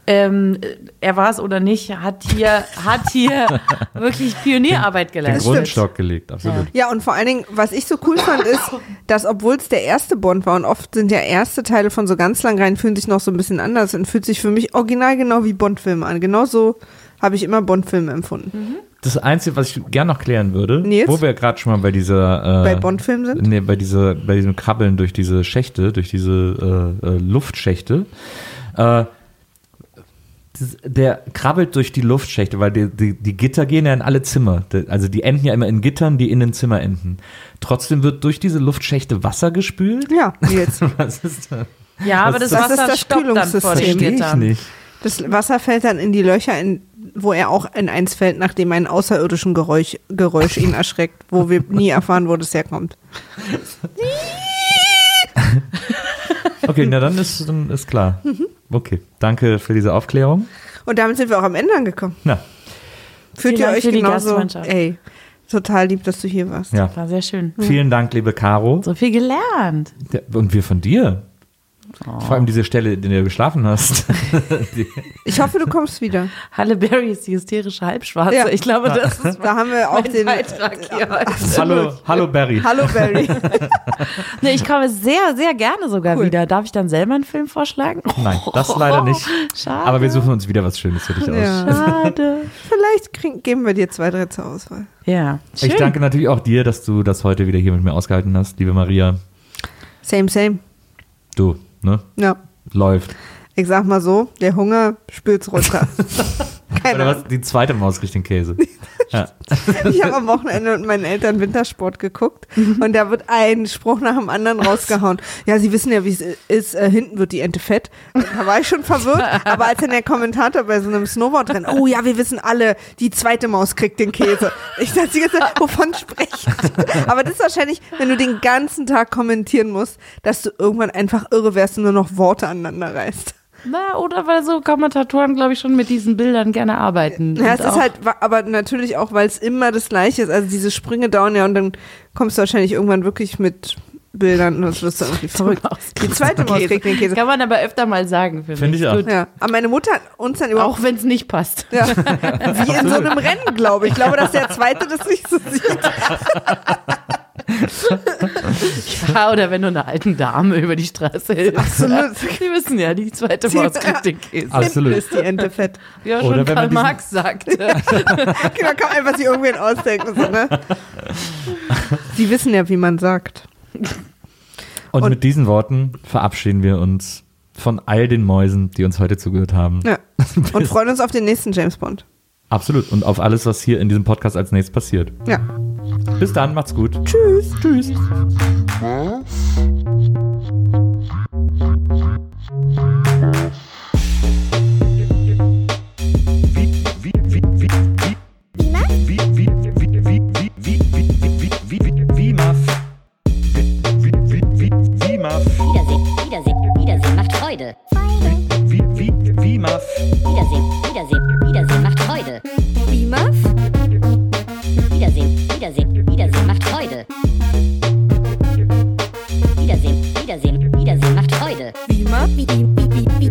Ähm, äh, er war es oder nicht, hat hier, hat hier *laughs* wirklich Pionierarbeit
Den
geleistet.
Grundstock gelegt, absolut.
Ja, und vor allen Dingen, was ich so cool fand, ist, dass obwohl es der erste Bond war und oft sind ja erste Teile von so ganz lang rein, fühlen sich noch so ein bisschen anders und fühlt sich für mich original genau wie Bond-Filme an. Genauso habe ich immer Bond-Filme empfunden.
Das Einzige, was ich gerne noch klären würde,
Nils?
wo wir gerade schon mal bei dieser äh,
Bei Bond-Filmen sind?
Nee, bei, dieser, bei diesem Krabbeln durch diese Schächte, durch diese äh, äh, Luftschächte. Äh, der krabbelt durch die Luftschächte, weil die, die, die Gitter gehen ja in alle Zimmer. Also die enden ja immer in Gittern, die in den Zimmer enden. Trotzdem wird durch diese Luftschächte Wasser gespült.
Ja, jetzt. *laughs*
Was ist das?
Ja, aber
Das
das, Wasser
das
stoppt dann vor den Gittern.
nicht.
Das Wasser fällt dann in die Löcher, in, wo er auch in eins fällt, nachdem ein außerirdischen Geräusch, Geräusch ihn erschreckt, wo wir *laughs* nie erfahren, wo das herkommt. *laughs*
Okay, na dann ist, dann ist klar.
Mhm.
Okay, danke für diese Aufklärung.
Und damit sind wir auch am Ende angekommen.
Na,
Fühlt
Vielen
ihr euch genauso?
Gastfreundschaft.
Ey, total lieb, dass du hier warst.
ja.
War sehr schön.
Vielen Dank, liebe Caro.
So viel gelernt.
Und wir von dir.
Oh.
Vor allem diese Stelle, in der du geschlafen hast. *laughs*
Ich hoffe, du kommst wieder.
Halle Berry ist die hysterische Halbschwarze.
Ja.
Ich glaube, das ist
Da haben wir auch den.
Beitrag hier heute.
hallo, hallo Barry.
Hallo Barry. *laughs*
Nee, ich komme sehr, sehr gerne sogar
Cool.
wieder. Darf ich dann selber einen Film vorschlagen?
Nein, das leider *laughs* nicht.
Schade.
Aber wir suchen uns wieder was Schönes für dich aus.
Ja.
Schade.
Vielleicht krieg, geben wir dir zwei, drei zur Auswahl.
Ja. Schön.
Ich danke natürlich auch dir, dass du das heute wieder hier mit mir ausgehalten hast, liebe Maria.
Same, same.
Du, ne?
Ja.
läuft.
Ich sag mal so, der Hunger spült's runter. *laughs* Keine
Oder was? Die zweite Maus kriegt den Käse. *laughs* Ja.
Ich habe am Wochenende mit meinen Eltern Wintersport geguckt und da wird ein Spruch nach dem anderen rausgehauen. Ja, sie wissen ja, wie es ist, äh, hinten wird die Ente fett. Und da war ich schon verwirrt, aber als dann der Kommentator bei so einem Snowboard-Rennen, oh ja, wir wissen alle, die zweite Maus kriegt den Käse. Ich dachte die ganze Zeit, wovon sprecht? Aber das ist wahrscheinlich, wenn du den ganzen Tag kommentieren musst, dass du irgendwann einfach irre wärst und nur noch Worte aneinander reißt.
Na, oder weil so Kommentatoren, glaube ich, schon mit diesen Bildern gerne arbeiten.
Ja, es ist halt, aber natürlich auch, weil es immer das Gleiche ist. Also diese Sprünge dauern ja und dann kommst du wahrscheinlich irgendwann wirklich mit Bildern und das wirst du irgendwie *laughs* verrückt. Die zweite Maus kriegt den Käse.
Kann man aber öfter mal sagen, finde
Finde ich auch.
Gut.
Ja, aber meine Mutter hat uns dann überhaupt,
Auch wenn es nicht passt.
ja, *laughs* wie in so einem Rennen, glaube ich. Ich glaube, dass der Zweite das nicht so sieht. *laughs*
Ja, oder wenn du einer alten Dame über die Straße hilfst.
Absolut.
Die wissen ja, die zweite Maus kriegt den Käse.
Absolut.
Ist die Ente fett.
Ja,
Oder
schon
wenn man
Karl Marx sagte. *laughs*
Genau, kann man einfach sich irgendwen ausdenken. So, ne? Die wissen ja, wie man sagt.
Und,
Und-
mit diesen Worten verabschieden wir uns von all den Mäusen, die uns heute zugehört haben.
Ja. *laughs* Und freuen uns auf den nächsten James Bond.
Absolut. Und auf alles, was hier in diesem Podcast als nächstes passiert.
Ja.
Bis dann, macht's gut.
Tschüss.
Tschüss.
Wiedersehen, Wiedersehen, Wiedersehen macht Freude. Wiedersehen, Wiedersehen, Wiedersehen macht Freude.
Wie Muff?
Wiedersehen, Wiedersehen, Wiedersehen macht Freude. Wiedersehen, Wiedersehen, Wiedersehen macht Freude.
Wie Muff? Wie, wie, wie, wie?